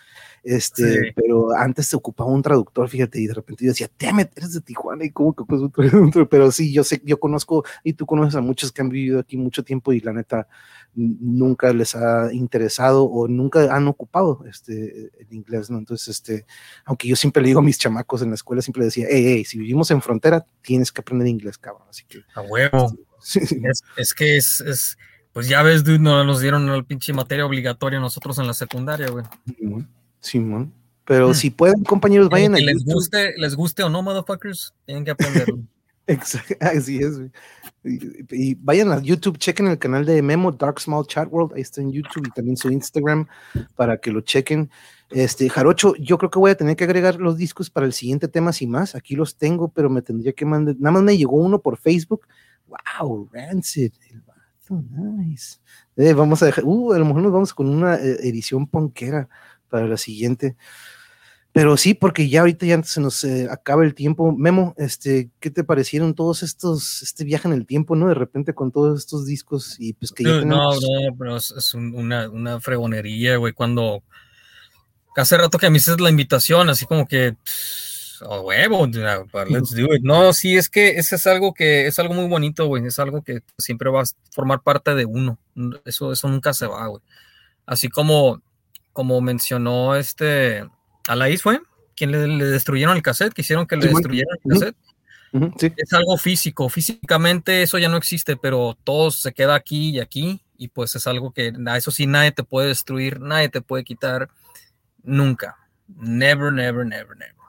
este, pero antes se ocupaba un traductor, fíjate, y de repente yo decía, damn eres de Tijuana, y cómo que pues un traductor, pero sí, yo sé, yo conozco, y tú conoces a muchos que han vivido aquí mucho tiempo y la neta nunca les ha interesado o nunca han ocupado este, el inglés, ¿no? Entonces, este, aunque yo siempre le digo a mis chamacos en la escuela, siempre decía, hey, hey, si vivimos en frontera, tienes que aprender inglés, cabrón, así que... A huevo. Este, es, que es, pues ya ves, dude, no nos dieron el pinche materia obligatoria nosotros en la secundaria, güey. Simón. Pero hmm. si pueden, compañeros, vayan a les guste, les guste o no, motherfuckers, tienen que aprenderlo. Exacto, así es. Y, vayan a YouTube, chequen el canal de Memo Dark Small Chat World, ahí está en YouTube y también su Instagram para que lo chequen. Este, Jarocho, yo creo que voy a tener que agregar los discos para el siguiente tema sin más. Aquí los tengo, pero me tendría que mandar, nada más me llegó uno por Facebook wow, Rancid, el vato, nice. Eh, vamos a dejar, uh, a lo mejor nos vamos con una eh, edición ponquera para la siguiente. Pero sí, porque ya ahorita ya se nos eh, acaba el tiempo. Memo, este, ¿qué te parecieron todos estos, este viaje en el tiempo, no? De repente con todos estos discos y pues que ya tenemos... No, no, pero es, una, una fregonería, güey, cuando hace rato que me hiciste la invitación, así como que huevo, let's do it. No, sí, es que ese es algo que es algo muy bonito, güey. Es algo que siempre va a formar parte de uno. Eso, eso nunca se va, güey. Así como, como mencionó este Alaís, fue quien le, destruyeron el cassette, quisieron que le destruyeran el cassette. Es algo físico. Físicamente eso ya no existe, pero todo se queda aquí y aquí. Y pues es algo que, eso sí, nadie te puede destruir, nadie te puede quitar. Nunca. Never, never, never, never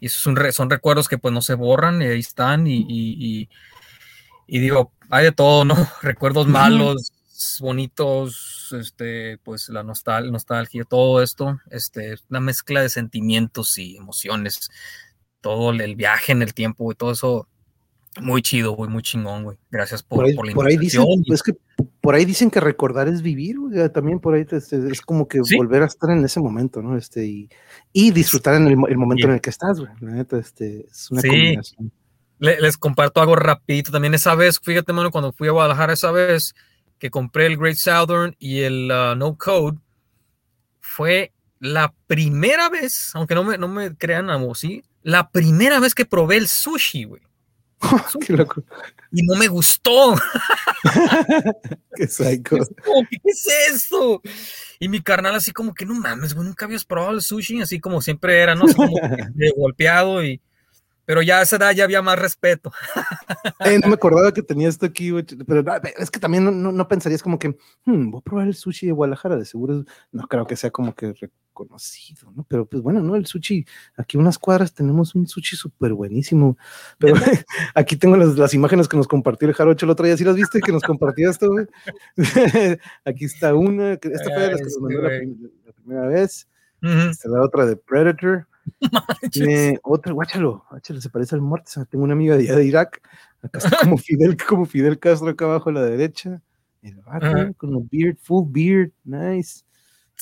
y son, son recuerdos que pues no se borran y ahí están y, digo, hay de todo, ¿no? Recuerdos malos, bonitos, este, pues la nostal nostalgia, todo esto, este, una mezcla de sentimientos y emociones, todo el viaje en el tiempo y todo eso muy chido, güey, muy chingón, güey. Gracias por, por, la por ahí dicen, es que por ahí dicen que recordar es vivir, güey. También por ahí este, es como que volver a estar en ese momento, ¿no? Este, y, y disfrutar en el, momento en el que estás, güey. La neta, este, es una combinación. les comparto algo rapidito. También esa vez, fíjate, mano, cuando fui a Guadalajara esa vez, que compré el Great Southern y el uh, No Code, fue la primera vez, aunque no me, no me crean, amo, ¿sí? La primera vez que probé el sushi, güey. Qué loco. Y no me gustó. Qué psycho. ¿Qué es eso? Y mi carnal así como que no mames, güey, nunca habías probado el sushi, así como siempre era, ¿no? como golpeado y pero ya a esa edad ya había más respeto. no me acordaba que tenía esto aquí, pero es que también no, no, pensarías como que, hmm, voy a probar el sushi de Guadalajara, de seguro no creo que sea como que reconocido, ¿no? Pero pues bueno, ¿no? El sushi, aquí unas cuadras tenemos un sushi súper buenísimo, pero aquí tengo las, las, imágenes que nos compartió el Jarocho el otro día, ¿sí las viste que nos compartió esto, güey? aquí está una, esta fue de las que nos mandó la, primera vez, esta es la otra de Predator, Tiene otro, guáchalo, guáchalo, se parece al Mortza. Tengo una amiga de allá de Irak. Acá está como Fidel, como Fidel Castro acá abajo a la derecha. El vato con el beard, full beard, nice.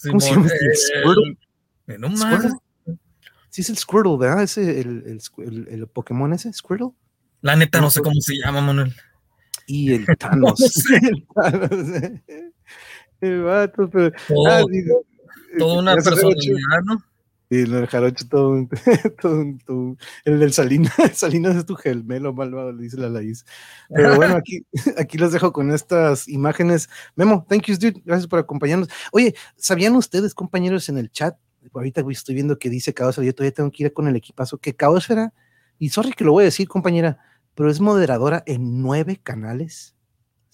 ¿Cómo se llama? Este? ¿El Squirtle? Eh, no. Sí, es el Squirtle, ¿verdad? Ese, el, el, el, Pokémon ese, Squirtle. La neta, no sé cómo se llama, Manuel. Y el Thanos. el Thanos. Eh. El vato, pero. Todo, ah, toda una personalidad, ¿no? Y el jarocho todo, todo, todo, el del Salinas, Salinas es tu gemelo malvado, le dice la Laís. Pero bueno, aquí, aquí los dejo con estas imágenes. Memo, thank you, dude. Gracias por acompañarnos. Oye, ¿sabían ustedes, compañeros, en el chat? Ahorita estoy viendo que dice Caosfera, yo todavía tengo que ir con el equipazo, que Caosfera, y sorry que lo voy a decir, compañera, pero es moderadora en nueve canales.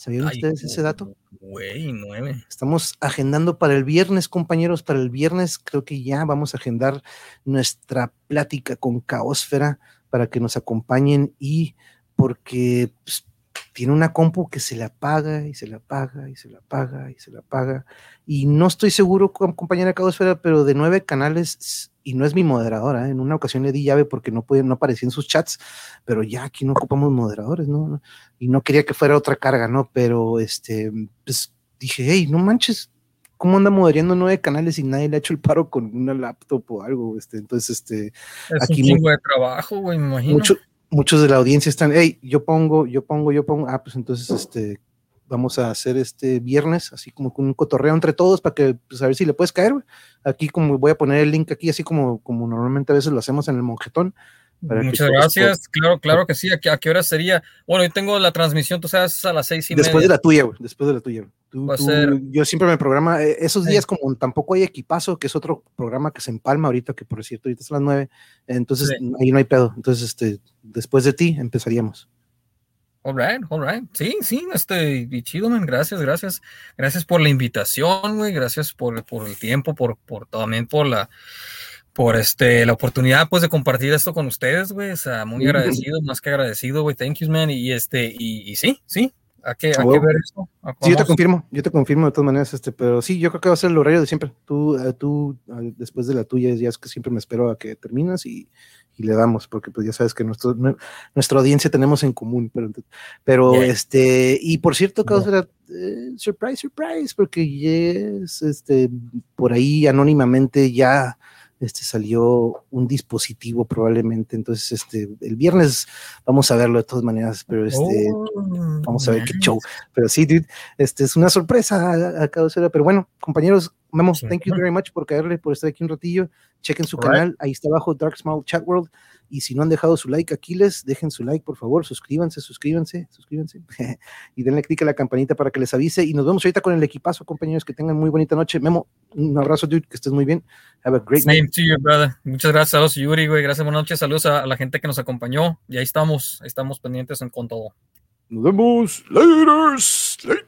¿Sabían ustedes ese dato? Güey, nueve. Estamos agendando para el viernes, compañeros. Para el viernes creo que ya vamos a agendar nuestra plática con Caosfera para que nos acompañen y porque pues, tiene una compu que se la paga y se la paga y se la paga y se la paga. Y no estoy seguro, compañera Caosfera, pero de nueve canales, y no es mi moderadora, ¿eh? en una ocasión le di llave porque no, puede, no aparecía en sus chats, pero ya aquí no ocupamos moderadores, ¿no? Y no quería que fuera otra carga, ¿no? Pero este, pues dije, hey, no manches, ¿cómo anda moderando nueve canales y nadie le ha hecho el paro con una laptop o algo? Este, entonces, este. Es aquí un chingo de trabajo, güey, me imagino muchos de la audiencia están, hey, yo pongo, yo pongo, yo pongo, ah, pues entonces este, vamos a hacer este viernes, así como con un cotorreo entre todos para que, pues a ver si le puedes caer. Aquí como voy a poner el link aquí, así como, como normalmente a veces lo hacemos en el monjetón. Muchas gracias, claro, claro que sí. ¿A qué, ¿A qué, hora sería? Bueno, yo tengo la transmisión, tú sabes, a las seis y Después media. de la tuya, güey, después de la tuya. Yo siempre me programa, eh, esos días como tampoco hay equipazo, que es otro programa que se empalma ahorita, que por cierto, ahorita son las nueve, entonces ahí no hay pedo. Entonces, este, después de ti empezaríamos. All right, all right. Sí, sí, este, y chido, man. Gracias, gracias. Gracias por la invitación, güey. Gracias por, por el tiempo, por, por también por la, por este, la oportunidad, pues, de compartir esto con ustedes, güey. O sea, muy agradecido, más que agradecido, güey. Thank you, man. Y este, y, y sí, sí, hay que, ver eso. Sí, yo te confirmo, yo te confirmo de todas maneras, este, pero sí, yo creo que va a ser el horario de siempre. Tú, eh, tú después de la tuya, ya es que siempre me espero a que terminas y, y le damos, porque pues ya sabes que nuestro, nuestra audiencia tenemos en común, pero, pero este, y por cierto, causa eh, surprise, surprise, porque yes, este, por ahí anónimamente ya este, salió un dispositivo probablemente. Entonces, este, el viernes vamos a verlo de todas maneras, pero este, oh, vamos a ver qué show. Pero sí, dude, este es una sorpresa a, a cada Pero bueno, compañeros, Memo, thank you very much por caerle, por estar aquí un ratillo. Chequen su canal, ahí está abajo Dark Smile Chat World. Y si no han dejado su like, Aquiles, dejen su like, por favor, suscríbanse, suscríbanse, suscríbanse. y denle clic a la campanita para que les avise. Y nos vemos ahorita con el equipazo, compañeros, que tengan muy bonita noche. Memo, un abrazo, dude, que estés muy bien. Have a great Same to you, brother. Muchas gracias a vos, Yuri, güey. Gracias, buenas noches. Saludos a, la gente que nos acompañó. Y ahí estamos, ahí estamos pendientes en con todo. Nos vemos. Later. Later.